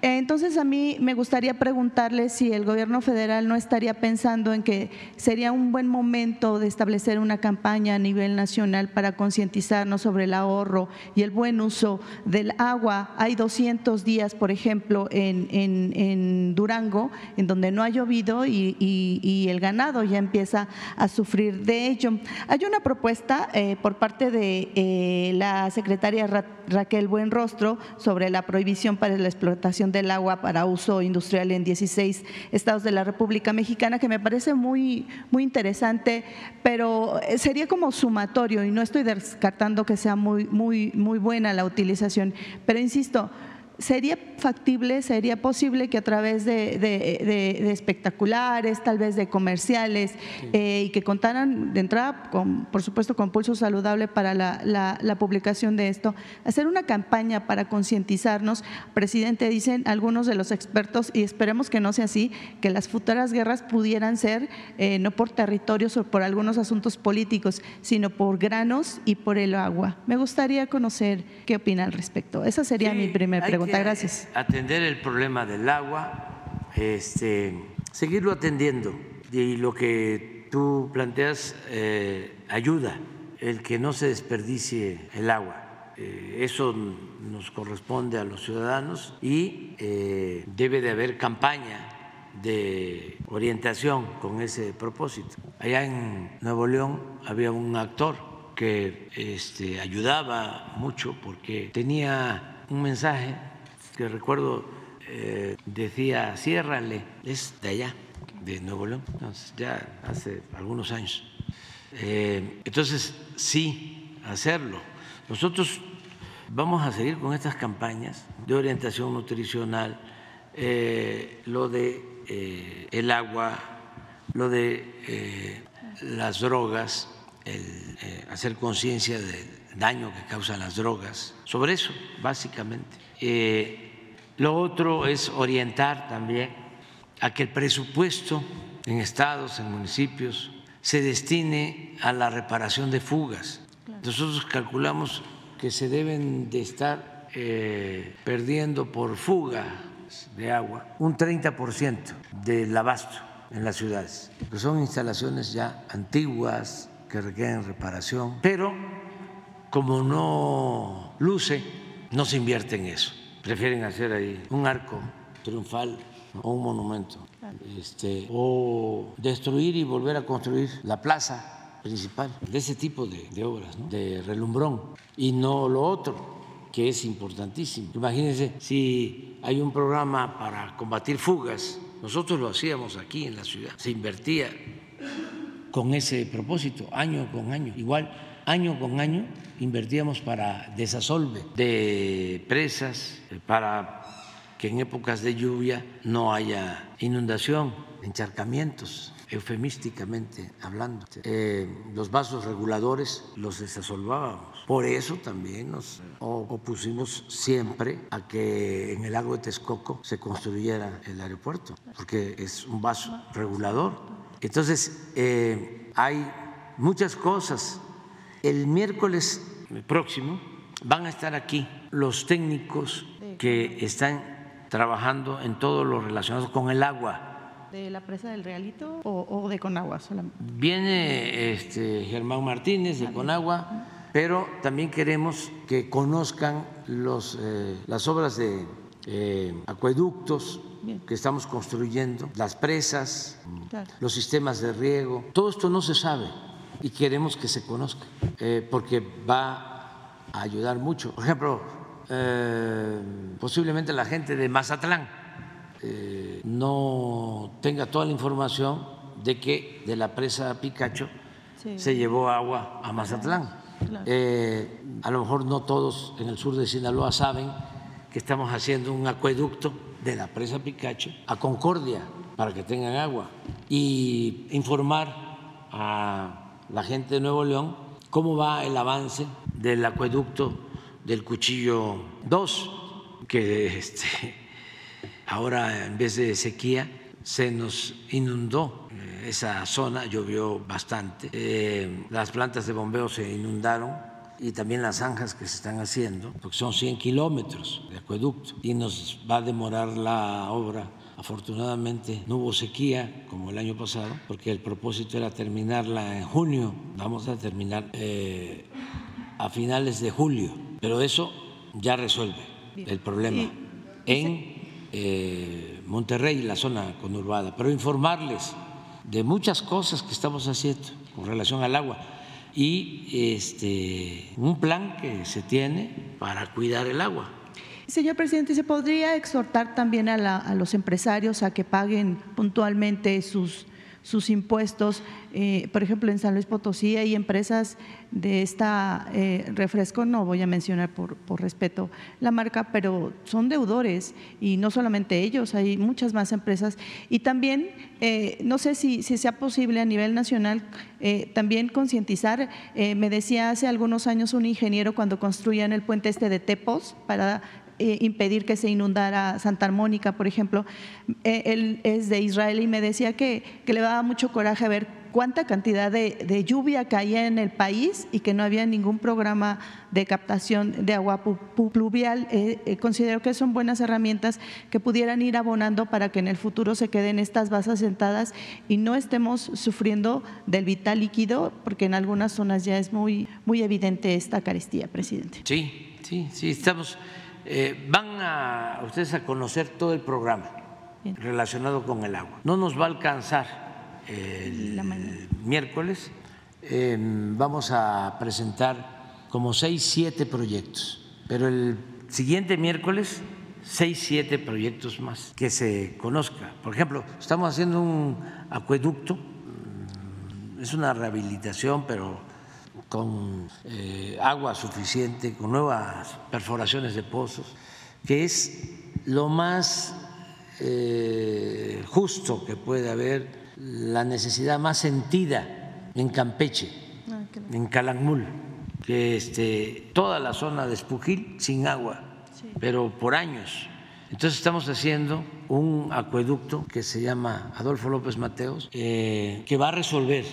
Entonces a mí me gustaría preguntarle si el gobierno federal no estaría pensando en que sería un buen momento de establecer una campaña a nivel nacional para concientizarnos sobre el ahorro y el buen uso del agua. Hay 200 días, por ejemplo, en, Durango, en donde no ha llovido y, el ganado ya empieza a sufrir de ello. Hay una propuesta eh, por parte de eh, la secretaria Raquel Buenrostro sobre la prohibición prohibición para la explotación del agua para uso industrial en 16 estados de la República Mexicana, que me parece muy, muy interesante, pero sería como sumatorio y no estoy descartando que sea muy, muy, muy buena la utilización, pero insisto, ¿Sería factible, sería posible que a través de, espectaculares, tal vez de comerciales, eh, y que contaran de entrada, con, por supuesto, con pulso saludable para la, publicación de esto, hacer una campaña para concientizarnos? Presidente, dicen algunos de los expertos, y esperemos que no sea así, que las futuras guerras pudieran ser eh, no por territorios o por algunos asuntos políticos, sino por granos y por el agua. Me gustaría conocer qué opina al respecto. Esa sería mi primera pregunta gracias. Atender el problema del agua, este, seguirlo atendiendo y lo que tú planteas eh, ayuda, el que no se desperdicie el agua. Eh, eso nos corresponde a los ciudadanos y eh, debe de haber campaña de orientación con ese propósito. Allá en Nuevo León había un actor que este, ayudaba mucho porque tenía un mensaje que recuerdo eh, decía, ciérrale, es de allá, de Nuevo León, ya hace algunos años. Eh, entonces, sí, hacerlo. Nosotros vamos a seguir con estas campañas de orientación nutricional, eh, lo de el agua, lo de las drogas, el, hacer conciencia del daño que causan las drogas, sobre eso, básicamente. Lo otro es orientar también a que el presupuesto en estados, en municipios, se destine a la reparación de fugas. Nosotros calculamos que se deben de estar eh, perdiendo por fuga de agua un 30% del abasto en las ciudades, son instalaciones ya antiguas que requieren reparación, pero como no luce no se invierte en eso. Prefieren hacer ahí un arco triunfal o un monumento. Este, o destruir y volver a construir la plaza principal de ese tipo de, obras, de relumbrón, y no lo otro, que es importantísimo. Imagínense si hay un programa para combatir fugas, nosotros lo hacíamos aquí en la ciudad, se invertía con ese propósito, año con año. Igual año con año invertíamos para desasolve de presas, para que en épocas de lluvia no haya inundación, encharcamientos, eufemísticamente hablando. Eh, los vasos reguladores los desasolvábamos. Por eso también nos opusimos siempre a que en el lago de Texcoco se construyera el aeropuerto, porque es un vaso regulador. Entonces, eh, hay muchas cosas. El miércoles próximo van a estar aquí los técnicos que están trabajando en todo lo relacionado con el agua. ¿De la presa del Realito o, de Conagua solamente? Viene este, Germán Martínez de Conagua, pero también queremos que conozcan los, eh, las obras de eh, acueductos que estamos construyendo, las presas, los sistemas de riego. Todo esto no se sabe y queremos que se conozca, eh, porque va a ayudar mucho. Por ejemplo, eh, posiblemente la gente de Mazatlán eh, no tenga toda la información de que de la presa Picacho se llevó agua a Mazatlán. a lo mejor no todos en el sur de Sinaloa saben que estamos haciendo un acueducto de la presa Picacho a Concordia para que tengan agua y informar a la gente de Nuevo León cómo va el avance del acueducto del Cuchillo 2, que este, ahora en vez de sequía se nos inundó eh, esa zona, llovió bastante, eh, las plantas de bombeo se inundaron y también las zanjas que se están haciendo, porque son 100 kilómetros de acueducto y nos va a demorar la obra Afortunadamente no hubo sequía como el año pasado, porque el propósito era terminarla en junio. Vamos a terminar eh, a finales de julio, pero eso ya resuelve el problema en eh, Monterrey, la zona conurbada. Pero informarles de muchas cosas que estamos haciendo con relación al agua y este, un plan que se tiene para cuidar el agua. Señor presidente, ¿se podría exhortar también a, los empresarios a que paguen puntualmente sus, sus impuestos? Eh, por ejemplo, en San Luis Potosí hay empresas de esta eh, refresco, no voy a mencionar por, respeto la marca, pero son deudores y no solamente ellos, hay muchas más empresas. Y también, eh, no sé si, si, sea posible a nivel nacional, también concientizar, me decía hace algunos años un ingeniero cuando construían el puente este de Tepos para eh, impedir que se inundara Santa Mónica, por ejemplo. Eh, él es de Israel y me decía que, le daba mucho coraje ver cuánta cantidad de, lluvia caía en el país y que no había ningún programa de captación de agua pluvial. Eh, considero que son buenas herramientas que pudieran ir abonando para que en el futuro se queden estas basas sentadas y no estemos sufriendo del vital líquido, porque en algunas zonas ya es muy, muy evidente esta carestía, presidente. Sí, sí, sí, estamos eh, van a ustedes a conocer todo el programa relacionado con el agua. No nos va a alcanzar el miércoles. Em, vamos a presentar como seis, siete proyectos, pero el siguiente miércoles seis, siete proyectos más que se conozca. Por ejemplo, estamos haciendo un acueducto, mm, es una rehabilitación, pero con eh, agua suficiente, con nuevas perforaciones de pozos, que es lo más eh, justo que puede haber, la necesidad más sentida en Campeche, ah, en Calakmul, que este, toda la zona de Espujil sin agua, pero por años. Entonces estamos haciendo un acueducto que se llama Adolfo López Mateos, eh, que va a resolver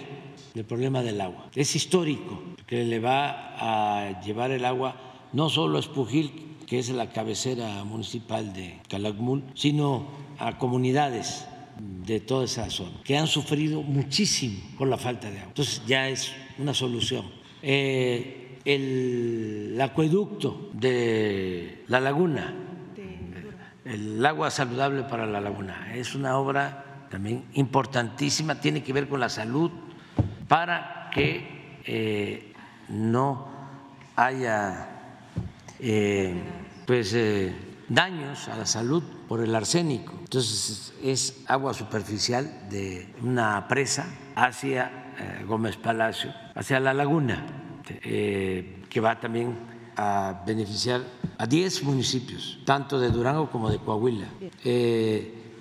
el problema del agua. Es histórico, que le va a llevar el agua no solo a Espujil, que es la cabecera municipal de Calakmul, sino a comunidades de toda esa zona que han sufrido muchísimo por la falta de agua. Entonces ya es una solución. Eh, el, el acueducto de la laguna, el agua saludable para la laguna, es una obra también importantísima, tiene que ver con la salud para que eh, no haya eh, pues, eh, daños a la salud por el arsénico. Entonces es agua superficial de una presa hacia Gómez Palacio, hacia la laguna, que va también a beneficiar a 10 municipios, tanto de Durango como de Coahuila.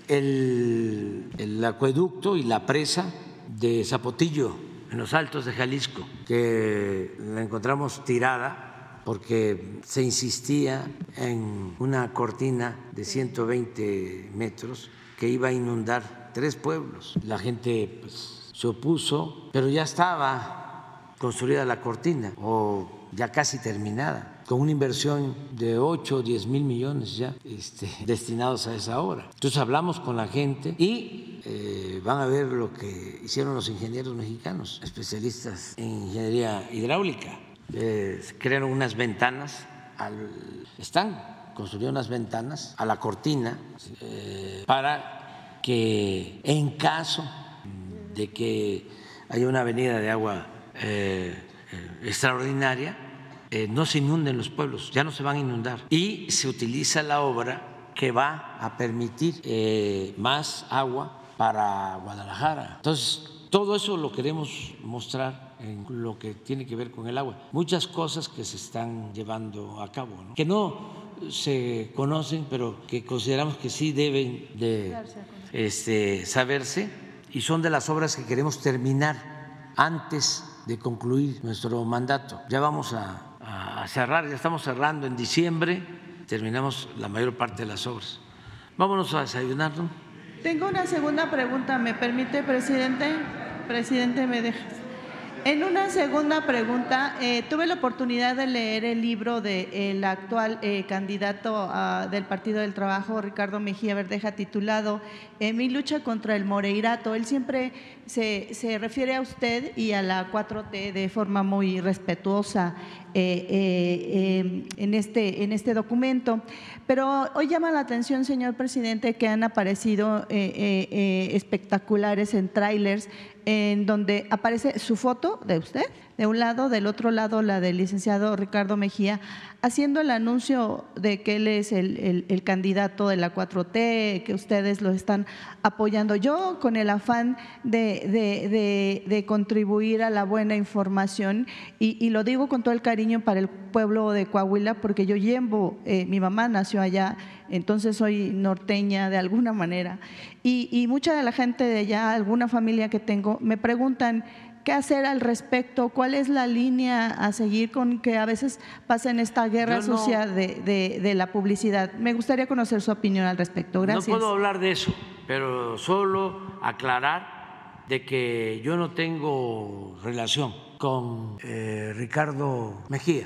El acueducto y la presa de Zapotillo, en los altos de Jalisco, que la encontramos tirada porque se insistía en una cortina de 120 metros que iba a inundar tres pueblos. La gente pues, se opuso, pero ya estaba construida la cortina o ya casi terminada, con una inversión de 8 o 10 mil millones ya este, destinados a esa obra. Entonces hablamos con la gente y eh, van a ver lo que hicieron los ingenieros mexicanos, especialistas en ingeniería hidráulica. Crearon unas ventanas, al, están construyendo unas ventanas a la cortina eh, para que en caso de que haya una avenida de agua eh, extraordinaria, no se inunden los pueblos, ya no se van a inundar. Y se utiliza la obra que va a permitir más agua para Guadalajara. Entonces, todo eso lo queremos mostrar en lo que tiene que ver con el agua. Muchas cosas que se están llevando a cabo, ¿no? que no se conocen, pero que consideramos que sí deben de este, saberse y son de las obras que queremos terminar antes de concluir nuestro mandato. Ya vamos a, a cerrar, ya estamos cerrando en diciembre, terminamos la mayor parte de las obras. Vámonos a desayunar, ¿no? Tengo una segunda pregunta, ¿me permite, presidente? Presidente, ¿me dejas? En una segunda pregunta, eh, tuve la oportunidad de leer el libro del actual eh, candidato a, del Partido del Trabajo, Ricardo Mejía Verdeja, titulado eh, Mi lucha contra el Moreirato. Él siempre se, se, refiere a usted y a la 4T de forma muy respetuosa en, este, en este documento. Pero hoy llama la atención, señor presidente, que han aparecido espectaculares en trailers en donde aparece su foto de usted, de un lado, del otro lado la del licenciado Ricardo Mejía, haciendo el anuncio de que él es el, el, candidato de la 4T, que ustedes lo están apoyando. Yo, con el afán de, de, de, contribuir a la buena información, y, y, lo digo con todo el cariño para el pueblo de Coahuila, porque yo llevo, eh, mi mamá nació allá, entonces soy norteña de alguna manera, y, y mucha de la gente de allá, alguna familia que tengo, me preguntan, qué hacer al respecto, cuál es la línea a seguir con que a veces pasa en esta guerra no, sucia de, de, de, la publicidad. Me gustaría conocer su opinión al respecto. Gracias. No puedo hablar de eso, pero solo aclarar de que yo no tengo relación con eh, Ricardo Mejía.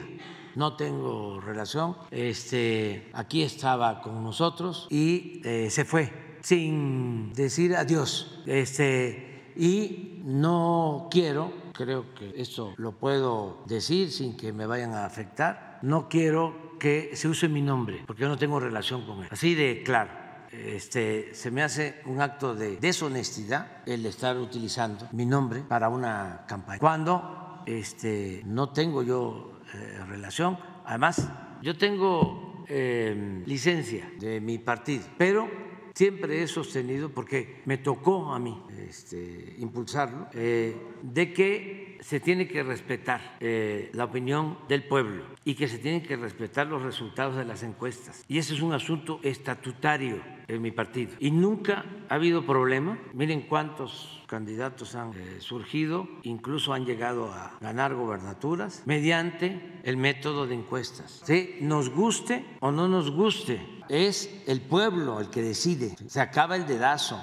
No tengo relación. Este, aquí estaba con nosotros y eh, se fue sin decir adiós. Este, y no quiero, creo que esto lo puedo decir sin que me vayan a afectar, no quiero que se use mi nombre, porque yo no tengo relación con él. Así de claro. Este, se me hace un acto de deshonestidad el estar utilizando mi nombre para una campaña. Cuando este, no tengo yo eh, relación, además yo tengo eh, licencia de mi partido, pero siempre he sostenido, porque me tocó a mí este, impulsarlo, eh, de que se tiene que respetar eh, la opinión del pueblo y que se tienen que respetar los resultados de las encuestas. Y ese es un asunto estatutario en mi partido. Y nunca ha habido problema. Miren cuántos candidatos han eh, surgido, incluso han llegado a ganar gobernaturas mediante el método de encuestas. ¿Sí? Nos guste o no nos guste, es el pueblo el que decide. Se acaba el dedazo.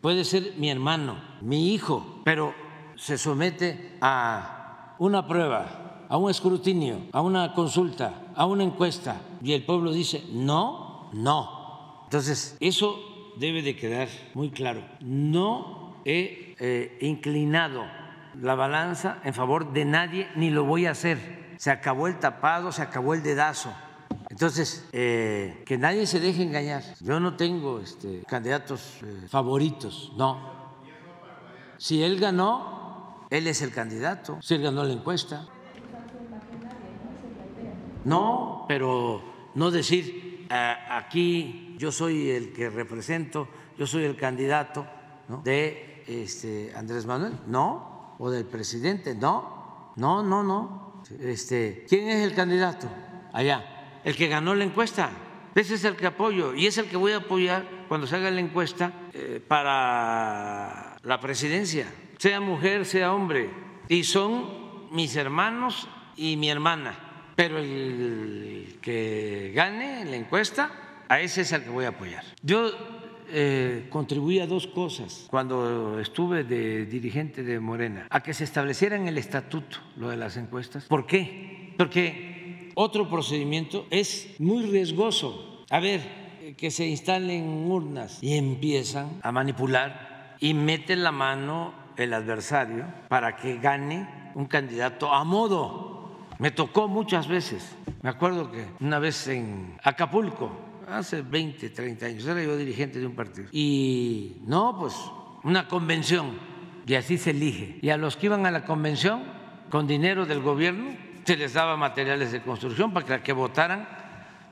Puede ser mi hermano, mi hijo, pero se somete a una prueba, a un escrutinio, a una consulta, a una encuesta y el pueblo dice no, no. Entonces, eso debe de quedar muy claro. No he eh, inclinado la balanza en favor de nadie ni lo voy a hacer. Se acabó el tapado, se acabó el dedazo. Entonces, eh, que nadie se deje engañar. Yo no tengo este, candidatos eh, favoritos, no. Si él ganó, él es el candidato. Si él ganó la encuesta. No, pero no decir aquí yo soy el que represento, yo soy el candidato de este, Andrés Manuel, no, o del presidente, no, no, no, no. Este, ¿Quién es el candidato? allá, el que ganó la encuesta. Ese es el que apoyo y es el que voy a apoyar cuando se haga la encuesta eh, para la presidencia, sea mujer, sea hombre. Y son mis hermanos y mi hermana. Pero el que gane la encuesta, a ese es el que voy a apoyar. Yo eh, contribuí a dos cosas cuando estuve de dirigente de Morena, a que se estableciera en el estatuto lo de las encuestas. ¿Por qué? Porque otro procedimiento es muy riesgoso. A ver, que se instalen urnas y empiezan a manipular y meten la mano el adversario para que gane un candidato a modo. Me tocó muchas veces. Me acuerdo que una vez en Acapulco, hace 20, 30 años, era yo dirigente de un partido. Y no, pues una convención, y así se elige. Y a los que iban a la convención, con dinero del gobierno, se les daba materiales de construcción para que votaran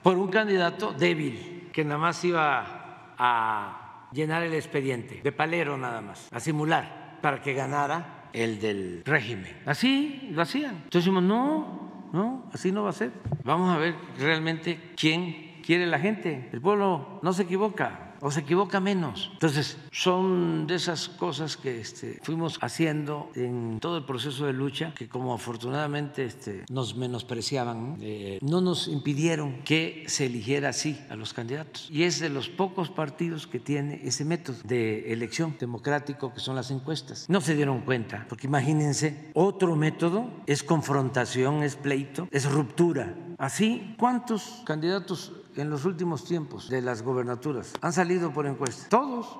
por un candidato débil, que nada más iba a llenar el expediente, de palero nada más, a simular, para que ganara el del régimen. Así lo hacían. Entonces decimos, no, no, así no va a ser. Vamos a ver realmente quién quiere la gente. El pueblo no se equivoca o se equivoca menos. Entonces, son de esas cosas que este, fuimos haciendo en todo el proceso de lucha, que como afortunadamente este, nos menospreciaban, eh, no nos impidieron que se eligiera así a los candidatos. Y es de los pocos partidos que tiene ese método de elección democrático, que son las encuestas. No se dieron cuenta, porque imagínense, otro método es confrontación, es pleito, es ruptura. Así, ¿cuántos candidatos en los últimos tiempos de las gobernaturas han salido por encuesta. Todos.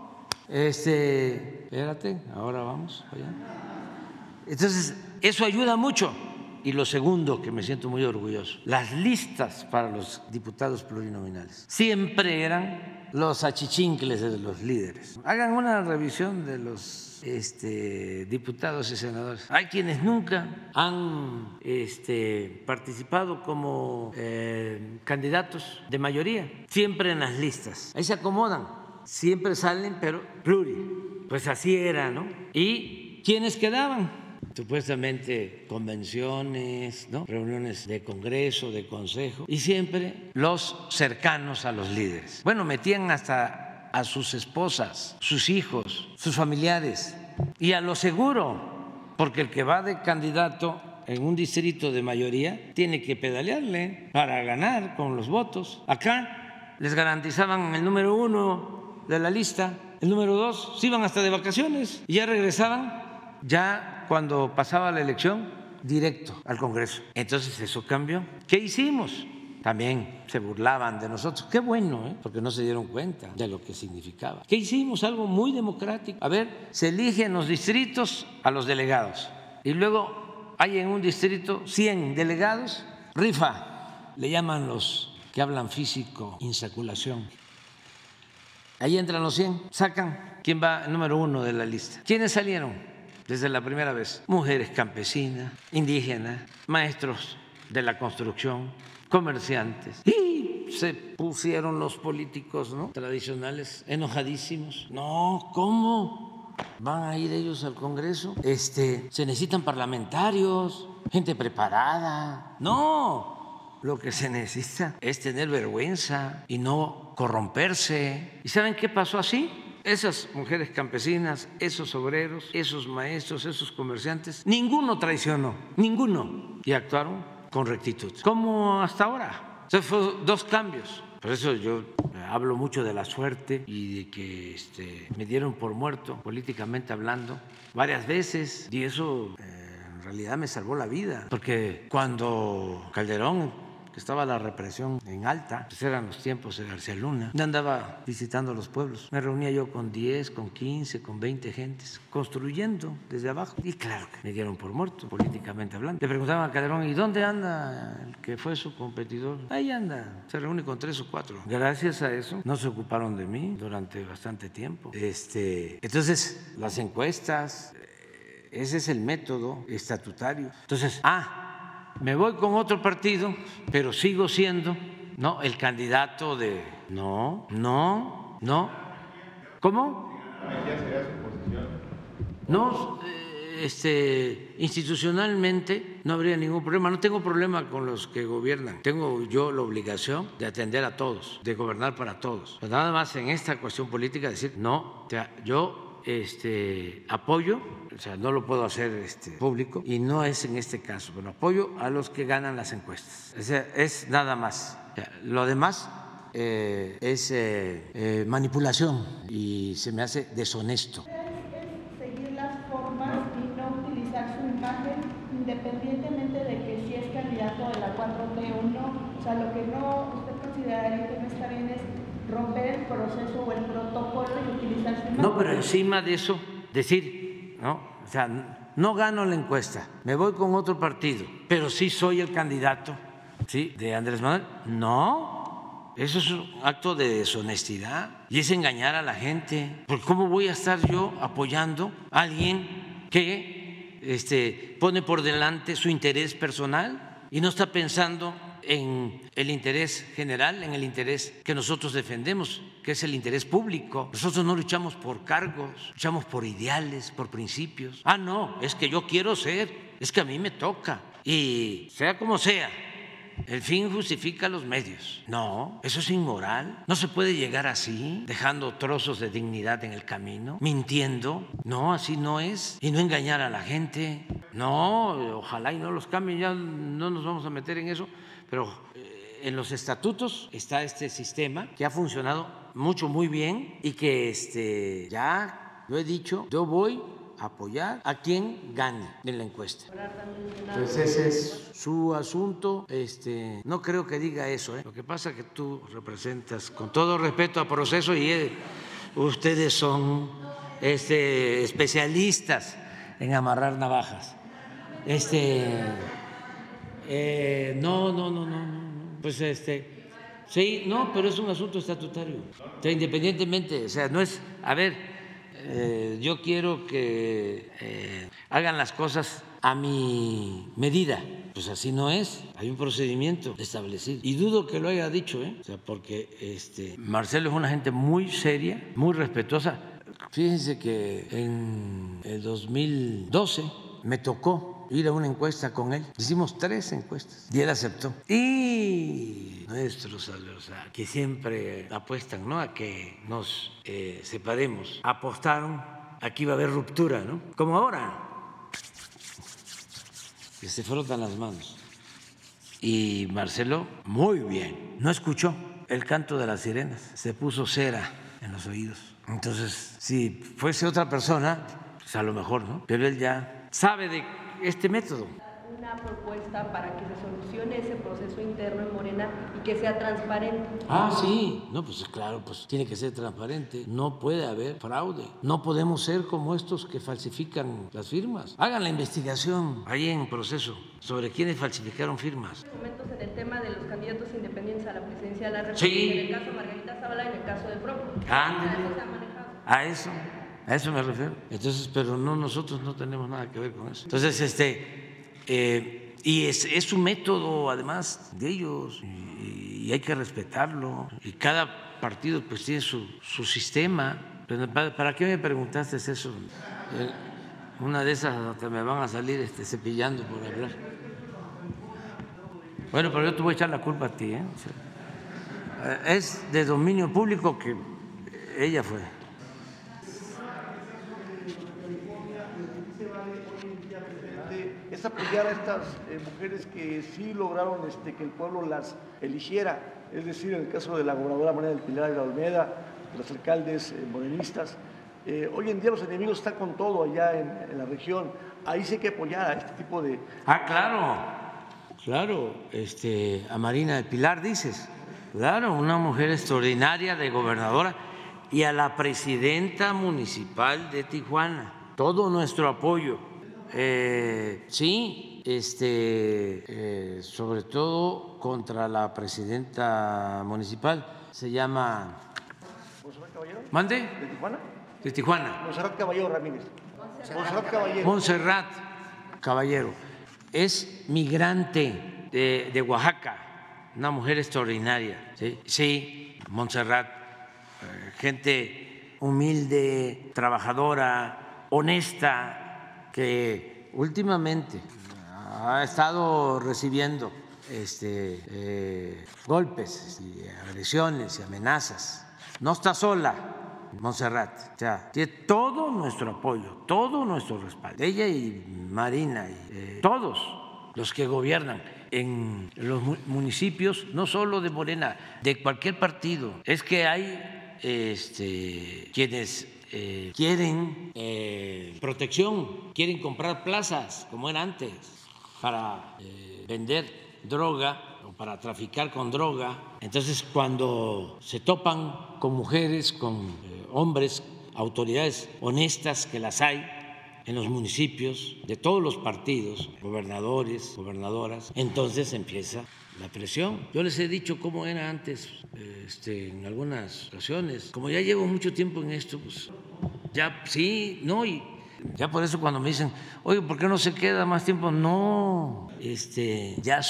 Este, espérate, ahora vamos allá. Entonces, eso ayuda mucho. Y lo segundo, que me siento muy orgulloso, las listas para los diputados plurinominales siempre eran los achichincles de los líderes. Hagan una revisión de los este, diputados y senadores. Hay quienes nunca han este, participado como eh, candidatos de mayoría, siempre en las listas. Ahí se acomodan, siempre salen, pero pluri. Pues así era, ¿no? ¿Y quiénes quedaban? supuestamente convenciones, ¿no? reuniones de congreso, de consejo, y siempre los cercanos a los líderes. Bueno, metían hasta a sus esposas, sus hijos, sus familiares, y a lo seguro, porque el que va de candidato en un distrito de mayoría tiene que pedalearle para ganar con los votos. Acá les garantizaban el número uno de la lista, el número dos, se iban hasta de vacaciones y ya regresaban ya cuando pasaba la elección, directo al Congreso. Entonces eso cambió. ¿Qué hicimos? También se burlaban de nosotros. Qué bueno, ¿eh? porque no se dieron cuenta de lo que significaba. ¿Qué hicimos? Algo muy democrático. A ver, se eligen los distritos a los delegados. Y luego hay en un distrito 100 delegados, rifa, le llaman los que hablan físico, insaculación. Ahí entran los 100, sacan quién va número uno de la lista. ¿Quiénes salieron? desde la primera vez. Mujeres campesinas, indígenas, maestros de la construcción, comerciantes. Y se pusieron los políticos ¿no? tradicionales enojadísimos. No, ¿cómo? ¿Van a ir ellos al Congreso? Este, se necesitan parlamentarios, gente preparada. No, lo que se necesita es tener vergüenza y no corromperse. ¿Y saben qué pasó así? esas mujeres campesinas, esos obreros, esos maestros, esos comerciantes, ninguno traicionó, ninguno, y actuaron con rectitud, como hasta ahora. O fue dos cambios. Por eso yo hablo mucho de la suerte y de que este, me dieron por muerto, políticamente hablando, varias veces, y eso eh, en realidad me salvó la vida, porque cuando Calderón estaba la represión en alta, pues eran los tiempos de García Luna, yo andaba visitando los pueblos, me reunía yo con 10, con 15, con 20 gentes, construyendo desde abajo, y claro me dieron por muerto, políticamente hablando. Le preguntaban a Calderón, ¿y dónde anda el que fue su competidor? Ahí anda, se reúne con tres o cuatro. Gracias a eso no se ocuparon de mí durante bastante tiempo. Este, entonces, las encuestas, eh, ese es el método estatutario. Entonces, ah, me voy con otro partido, pero sigo siendo no el candidato de no, no, no. ¿Cómo? No, este, institucionalmente no habría ningún problema. No tengo problema con los que gobiernan. Tengo yo la obligación de atender a todos, de gobernar para todos. Nada más en esta cuestión política decir, no, yo este, apoyo, sea, no lo puedo hacer este, público y no es en este caso, pero apoyo a los que ganan las encuestas. O sea, es nada más. O sea, lo demás eh, es eh, eh, manipulación y se me hace deshonesto. Seguir las formas y no utilizar su imagen independientemente de que si es candidato de la 4T o no. O sea, lo que no usted consideraría que no está bien es romper el proceso o el protocolo y utilizar su imagen. No, pero encima de eso, decir, ¿no? O sea, no gano la encuesta, me voy con otro partido, pero sí soy el candidato, ¿sí? De Andrés Manuel. No, eso es un acto de deshonestidad y es engañar a la gente. Porque ¿cómo voy a estar yo apoyando a alguien que este, pone por delante su interés personal y no está pensando en el interés general, en el interés que nosotros defendemos, que es el interés público. Nosotros no luchamos por cargos, luchamos por ideales, por principios. Ah, no, es que yo quiero ser, es que a mí me toca. Y sea como sea, el fin justifica los medios. No, eso es inmoral. No se puede llegar así, dejando trozos de dignidad en el camino, mintiendo. No, así no es. Y no engañar a la gente. No, ojalá y no los cambien, ya no nos vamos a meter en eso. Pero eh, en los estatutos está este sistema que ha funcionado mucho, muy bien y que este, ya lo he dicho, yo voy a apoyar a quien gane en la encuesta. Pues ese es su asunto. Este, no creo que diga eso. ¿eh? Lo que pasa es que tú representas, con todo respeto a proceso, y eh, ustedes son este, especialistas en amarrar navajas. Este, eh, no, no, no, no, no. Pues este, sí, no, pero es un asunto estatutario. O sea, independientemente, o sea, no es, a ver, eh, yo quiero que eh, hagan las cosas a mi medida. Pues así no es. Hay un procedimiento establecido. Y dudo que lo haya dicho, ¿eh? O sea, porque este, Marcelo es una gente muy seria, muy respetuosa. Fíjense que en el 2012 me tocó ir a una encuesta con él. Hicimos tres encuestas y él aceptó. Y nuestros, sea, que siempre apuestan ¿no? a que nos eh, separemos, apostaron a que iba a haber ruptura, ¿no? Como ahora, que se frotan las manos. Y Marcelo, muy bien, no escuchó el canto de las sirenas, se puso cera en los oídos. Entonces, si fuese otra persona, pues a lo mejor, ¿no? Pero él ya sabe de este método. Una propuesta para que se solucione ese proceso interno en Morena y que sea transparente. Ah, sí, no, pues claro, pues tiene que ser transparente. No puede haber fraude. No podemos ser como estos que falsifican las firmas. Hagan la investigación ahí en proceso sobre quiénes falsificaron firmas. Momentos en el tema de los candidatos independientes a la presidencia de la República, Sí. en el caso de Margarita Zavala en el caso de PRO. Ándale. ¿Cómo se ha manejado? A eso, a eso me refiero. Entonces, pero no, nosotros no tenemos nada que ver con eso. Entonces, este, eh, y es, es un método además de ellos y, y hay que respetarlo. Y cada partido pues tiene su, su sistema. Pero, ¿para, para qué me preguntaste eso? Eh, una de esas hasta me van a salir este, cepillando por hablar. Bueno, pero yo te voy a echar la culpa a ti. ¿eh? O sea, eh, es de dominio público que ella fue. Apoyar a estas eh, mujeres que sí lograron este, que el pueblo las eligiera, es decir, en el caso de la gobernadora María del Pilar de la Olmeda, los alcaldes eh, morenistas. Eh, hoy en día los enemigos están con todo allá en, en la región, ahí sí hay que apoyar a este tipo de... Ah, claro, claro, este, a Marina del Pilar dices, claro, una mujer extraordinaria de gobernadora y a la presidenta municipal de Tijuana, todo nuestro apoyo. Eh, sí, este, eh, sobre todo contra la presidenta municipal, se llama... ¿Monserrat Caballero? ¿Mande? ¿De Tijuana? De Tijuana. Monserrat Caballero Ramírez. Monserrat Caballero. Montserrat Caballero es migrante de, de Oaxaca, una mujer extraordinaria. Sí, sí Montserrat, eh, gente humilde, trabajadora, honesta, que últimamente ha estado recibiendo este, eh, golpes y agresiones y amenazas. No está sola. Montserrat, o tiene todo nuestro apoyo, todo nuestro respaldo. Ella y Marina, y eh, todos los que gobiernan en los municipios, no solo de Morena, de cualquier partido. Es que hay este, quienes eh, quieren eh, protección, quieren comprar plazas como era antes para eh, vender droga o para traficar con droga. Entonces cuando se topan con mujeres, con hombres, autoridades honestas que las hay, en los municipios de todos los partidos, gobernadores, gobernadoras, entonces empieza la presión. Yo les he dicho cómo era antes, este, en algunas ocasiones. Como ya llevo mucho tiempo en esto, pues ya sí, no, y ya por eso cuando me dicen, oye, ¿por qué no se queda más tiempo? No, este, ya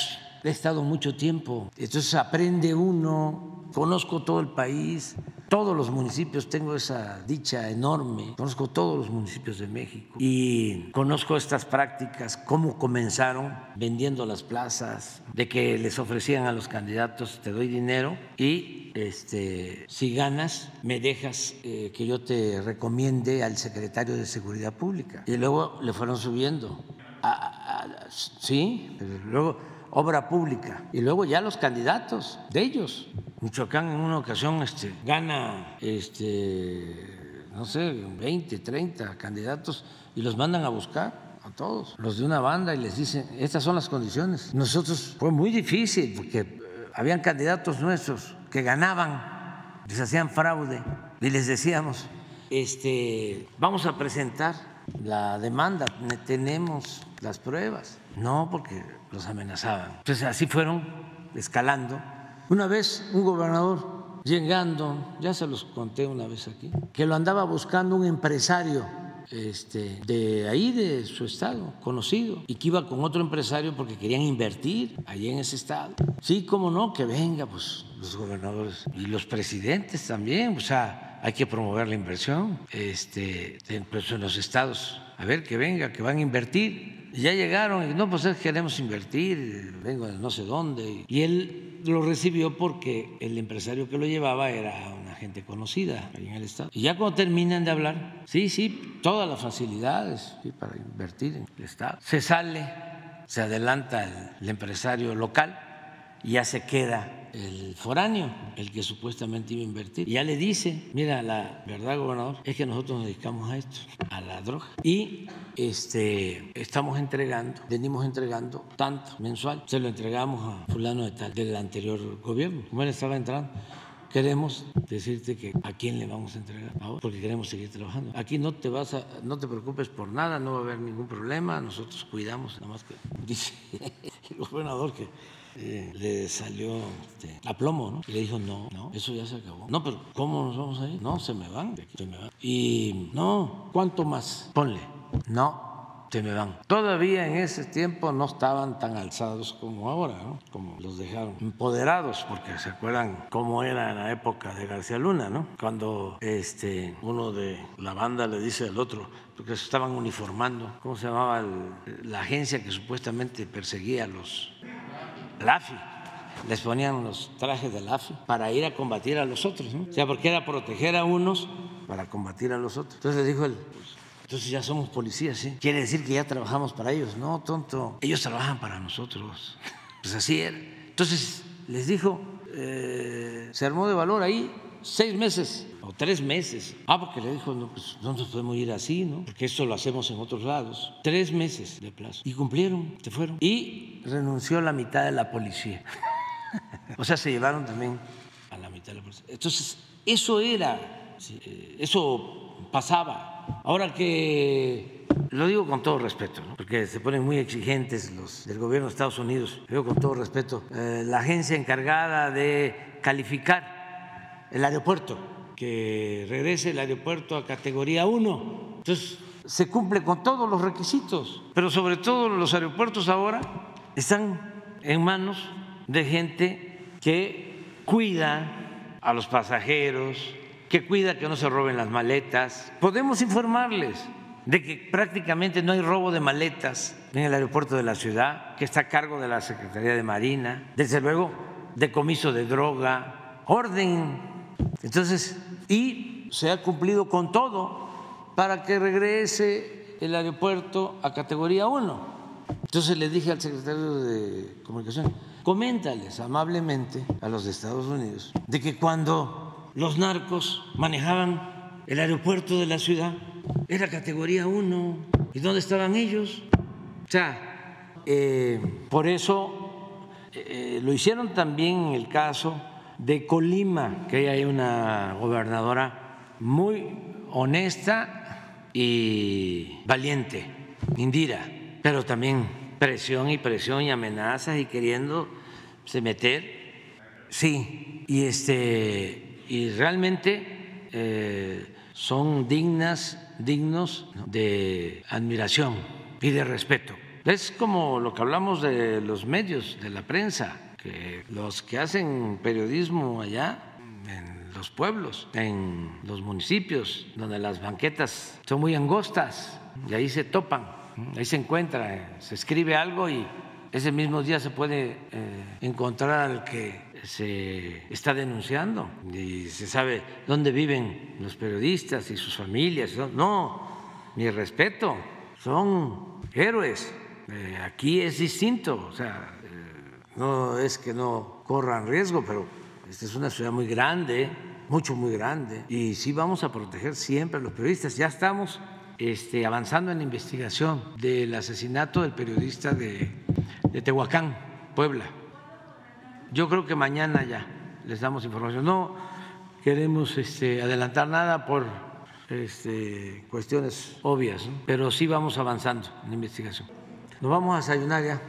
he estado mucho tiempo. Entonces aprende uno, conozco todo el país, todos los municipios, tengo esa dicha enorme, conozco todos los municipios de México y conozco estas prácticas, cómo comenzaron vendiendo las plazas, de que les ofrecían a los candidatos, te doy dinero y este, si ganas, me dejas eh, que yo te recomiende al secretario de Seguridad Pública. Y luego le fueron subiendo. sí, luego obra pública. Y luego ya los candidatos de ellos. Michoacán en una ocasión este, gana, este, no sé, 20, 30 candidatos y los mandan a buscar a todos, los de una banda, y les dicen, estas son las condiciones. Nosotros fue muy difícil porque eh, habían candidatos nuestros que ganaban, les hacían fraude y les decíamos, este, vamos a presentar la demanda, tenemos las pruebas. No, porque los amenazaban. Entonces así fueron escalando. Una vez un gobernador llegando, ya se los conté una vez aquí, que lo andaba buscando un empresario este, de ahí, de su estado, conocido, y que iba con otro empresario porque querían invertir allí en ese estado. Sí, cómo no, que venga, pues los gobernadores y los presidentes también, o sea, hay que promover la inversión este, en los estados. A ver, que venga, que van a invertir ya llegaron y no, pues queremos invertir, vengo de no sé dónde. Y él lo recibió porque el empresario que lo llevaba era una gente conocida ahí en el Estado. Y ya cuando terminan de hablar, sí, sí, todas las facilidades para invertir en el Estado. Se sale, se adelanta el empresario local y ya se queda el foráneo, el que supuestamente iba a invertir. Ya le dice, mira, la verdad, gobernador, es que nosotros nos dedicamos a esto, a la droga. Y este, estamos entregando, venimos entregando tanto mensual. Se lo entregamos a fulano de tal, del anterior gobierno. Como él estaba entrando queremos decirte que a quién le vamos a entregar ahora, porque queremos seguir trabajando. Aquí no te vas a, no te preocupes por nada, no va a haber ningún problema, nosotros cuidamos, nada más que *laughs* dice el gobernador que eh, le salió este, a plomo, ¿no? Y le dijo, no, no, eso ya se acabó. No, pero ¿cómo nos vamos a ir? No, se me van, se me van. Y no, ¿cuánto más? Ponle, no, se me van. Todavía en ese tiempo no estaban tan alzados como ahora, ¿no? Como los dejaron empoderados, porque se acuerdan cómo era en la época de García Luna, ¿no? Cuando este, uno de la banda le dice al otro, porque se estaban uniformando, ¿cómo se llamaba la agencia que supuestamente perseguía a los la AFI. Les ponían los trajes del AFI para ir a combatir a los otros, ¿no? O sea, porque era proteger a unos para combatir a los otros. Entonces dijo él, pues, entonces ya somos policías, ¿sí? Quiere decir que ya trabajamos para ellos. No, tonto, ellos trabajan para nosotros. *laughs* Pues así era. Entonces les dijo, eh, se armó de valor ahí seis meses o tres meses. Ah, porque le dijo, no, pues no nos podemos ir así, ¿no? Porque eso lo hacemos en otros lados. Tres meses de plazo. Y cumplieron, se fueron. Y renunció la mitad de la policía. *laughs* o sea, se llevaron también a la mitad de la policía. Entonces, eso era, eh, eso pasaba. Ahora que lo digo con todo respeto, ¿no? porque se ponen muy exigentes los del gobierno de Estados Unidos. Digo con todo respeto. Eh, la agencia encargada de calificar el aeropuerto que regrese el aeropuerto a categoría 1. Entonces, se cumple con todos los requisitos, pero sobre todo los aeropuertos ahora están en manos de gente que cuida a los pasajeros, que cuida que no se roben las maletas. Podemos informarles de que prácticamente no hay robo de maletas en el aeropuerto de la ciudad, que está a cargo de la Secretaría de Marina, desde luego decomiso de droga, orden. Entonces, y se ha cumplido con todo para que regrese el aeropuerto a categoría 1. Entonces le dije al secretario de Comunicación, coméntales amablemente a los de Estados Unidos de que cuando los narcos manejaban el aeropuerto de la ciudad era categoría 1. ¿Y dónde estaban ellos? O sea, eh, por eso eh, lo hicieron también en el caso de Colima, que hay una gobernadora muy honesta y valiente, Indira, pero también presión y presión y amenazas y queriendo se meter. Sí, y este y realmente eh, son dignas, dignos de admiración y de respeto. Es como lo que hablamos de los medios, de la prensa, que los que hacen periodismo allá en los pueblos, en los municipios, donde las banquetas son muy angostas y ahí se topan, ahí se encuentra, se escribe algo y ese mismo día se puede eh, encontrar al que se está denunciando y se sabe dónde viven los periodistas y sus familias. No, mi respeto, son héroes. Eh, aquí es distinto, o sea, eh, no es que no corran riesgo, pero esta es una ciudad muy grande, mucho, muy grande, y sí vamos a proteger siempre a los periodistas. Ya estamos este, avanzando en la investigación del asesinato del periodista de, Tehuacán, Puebla yo creo que mañana ya les damos información. No queremos este, adelantar nada por este, cuestiones obvias, pero sí vamos avanzando en la investigación. Nos vamos a desayunar ya.